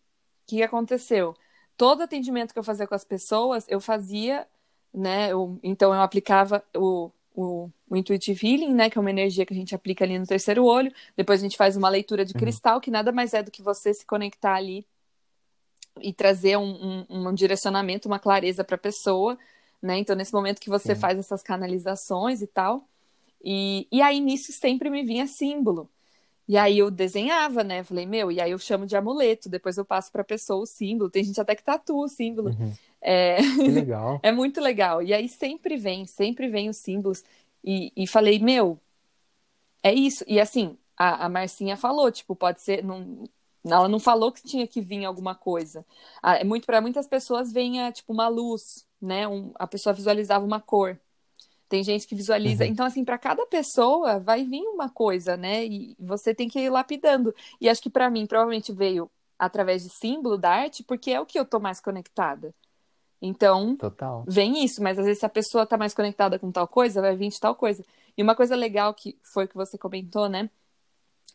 que aconteceu? Todo atendimento que eu fazia com as pessoas, eu fazia, né? eu- então eu aplicava o, o, o Intuitive Healing, né? Que é uma energia que a gente aplica ali no terceiro olho. Depois a gente faz uma leitura de
Uhum,
cristal, que nada mais é do que você se conectar ali e trazer um, um, um direcionamento, uma clareza para a pessoa, né? Então, nesse momento que você
sim.
faz essas canalizações e tal. E, e aí nisso sempre me vinha símbolo. E aí eu desenhava, né? Falei, meu, e aí eu chamo de amuleto, depois eu passo para a pessoa o símbolo. Tem gente até que tatua o símbolo.
Uhum,
É,
que legal.
é muito legal. E aí sempre vem, sempre vem os símbolos. E, e falei, meu, é isso. E assim, a, a Marcinha falou, tipo, pode ser. Não, ela não falou que tinha que vir alguma coisa. Ah, é muito para muitas pessoas venha tipo uma luz, né? Um, a pessoa visualizava uma cor. Tem gente que visualiza.
Uhum,
Então, assim, para cada pessoa vai vir uma coisa, né? E você tem que ir lapidando. E acho que para mim, provavelmente veio através de símbolo da arte, porque é o que eu tô mais conectada. Então,
total.
vem isso, mas às vezes se a pessoa tá mais conectada com tal coisa, vai vir de tal coisa. E uma coisa legal que foi que você comentou, né?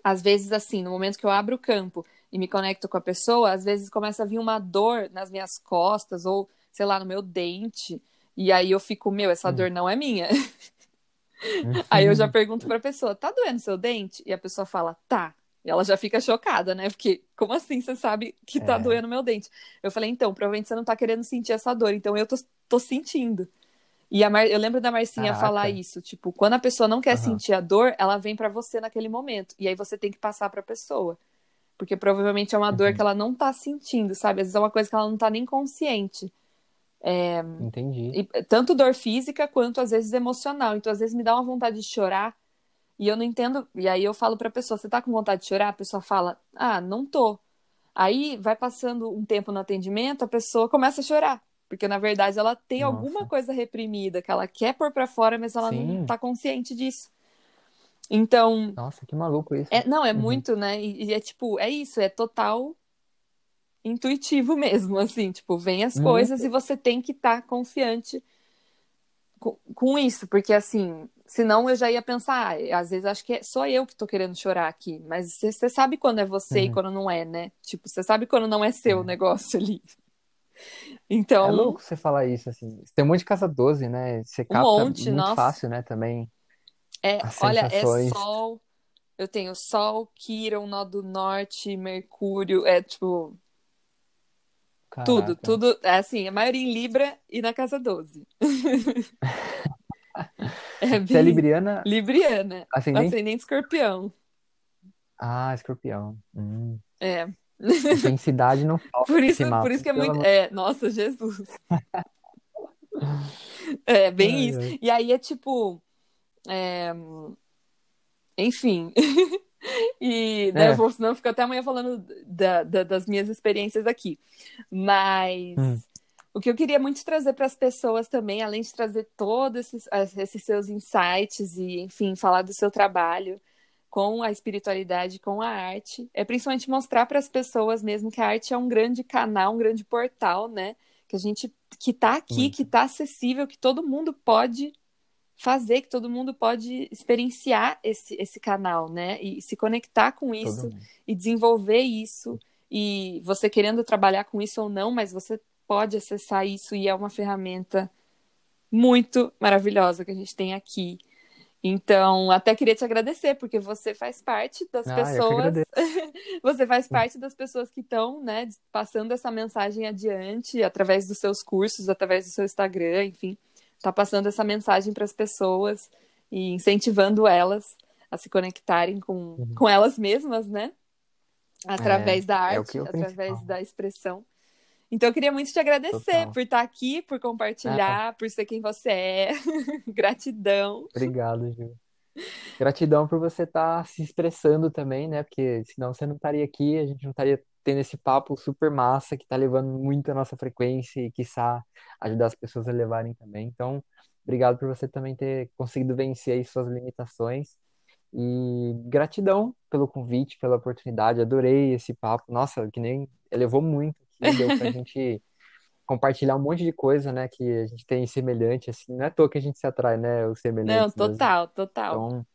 Às vezes, assim, no momento que eu abro o campo e me conecto com a pessoa, às vezes começa a vir uma dor nas minhas costas ou, sei lá, no meu dente. E aí eu fico, meu, essa
Uhum,
dor não é minha. Aí eu já pergunto pra pessoa, tá doendo seu dente? E a pessoa fala, tá. E ela já fica chocada, né? Porque, como assim você sabe que tá
É,
doendo meu dente? Eu falei, então, provavelmente você não tá querendo sentir essa dor, então eu tô, tô sentindo. E a Mar... eu lembro da Marcinha falar
caraca.
isso, tipo, quando a pessoa não quer
Aham,
sentir a dor, ela vem pra você naquele momento. E aí você tem que passar pra pessoa. Porque provavelmente é uma dor que
uhum,
ela não tá sentindo, sabe? Às vezes é uma coisa que ela não tá nem consciente.
entendi.
E, tanto dor física quanto às vezes emocional. Então, às vezes me dá uma vontade de chorar e eu não entendo. E aí eu falo pra pessoa: você tá com vontade de chorar? A pessoa fala: ah, não tô. Aí vai passando um tempo no atendimento, a pessoa começa a chorar. Porque na verdade ela tem alguma
Nossa.
coisa reprimida que ela quer pôr pra fora, mas ela não
Sim.
tá consciente disso. Então,
Nossa, que maluco isso.
é, não, é
Uhum,
muito, né? E, e é tipo, é isso, é total intuitivo mesmo, assim, tipo, vem as coisas
muito.
e você tem que estar confiante com, com isso, porque assim, senão eu já ia pensar, ah, às vezes acho que é só eu que tô querendo chorar aqui, mas você sabe quando é você e
Uhum,
quando não é, né? Tipo, você sabe quando não é seu o
é.
negócio ali.
É
Então,
louco você falar isso, assim. Tem um monte de casa 12, né? Você
um
capta
monte,
muito
nossa.
fácil, né, também
É, olha, é. Sol, eu tenho Sol, Quirón, Nó do Norte, Mercúrio, é tipo, tudo,
Caraca.
tudo, é assim, a maioria em Libra e na casa 12. É
Você é libriana,
libriana,
ascendente?
ascendente escorpião.
Ah, escorpião. Hum.
É.
Intensidade não falta
Por isso, por isso que é muito. É, nossa, Jesus. É bem
Ai,
isso.
ai.
E aí é tipo. é, enfim. E né, eu
É.
vou, senão eu fico até amanhã falando da- da- das minhas experiências aqui. Mas
Hum,
o que eu queria muito trazer para as pessoas também, além de trazer todos esses, as- esses seus insights e, enfim, falar do seu trabalho com a espiritualidade, com a arte, é principalmente mostrar para as pessoas mesmo que a arte é um grande canal, um grande portal, né? Que a gente que tá aqui, que
muito.
tá acessível, que todo mundo pode fazer, que todo mundo pode experienciar esse, esse canal, né? E se conectar com isso e desenvolver isso. E você querendo trabalhar com isso ou não, mas você pode acessar isso e é uma ferramenta muito maravilhosa que a gente tem aqui. Então, até queria te agradecer, porque você faz parte das ah, pessoas. você faz parte das pessoas que estão, né, passando essa mensagem adiante através dos seus cursos, através do seu Instagram, enfim, tá passando essa mensagem para as pessoas e incentivando elas a se conectarem com, uhum. com elas mesmas, né? Através é, da é arte, é através principal. da expressão. Então eu queria muito te agradecer Total. por estar aqui, por compartilhar, é. por ser quem você é. Gratidão.
Obrigado, Ju. Gratidão por você estar tá se expressando também, né? Porque senão você não estaria aqui, a gente não estaria tendo esse papo super massa que está levando muito a nossa frequência e, quiçá, ajudar as pessoas a levarem também. Então, obrigado por você também ter conseguido vencer aí suas limitações. E gratidão pelo convite, pela oportunidade. Adorei esse papo. Nossa, que nem elevou muito aqui, deu pra gente compartilhar um monte de coisa, né, que a gente tem semelhante, assim. Não é à toa que a gente se atrai, né, os semelhantes.
Não, total, mesmo. total.
Então,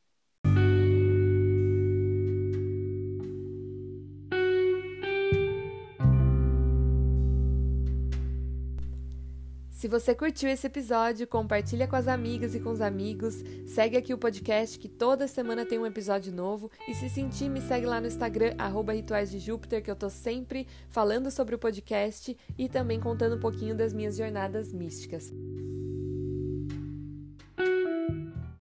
Se você curtiu esse episódio, compartilha com as amigas e com os amigos, segue aqui o podcast que toda semana tem um episódio novo e se sentir, me segue lá no Instagram, arroba Rituais de Júpiter, que eu tô sempre falando sobre o podcast e também contando um pouquinho das minhas jornadas místicas.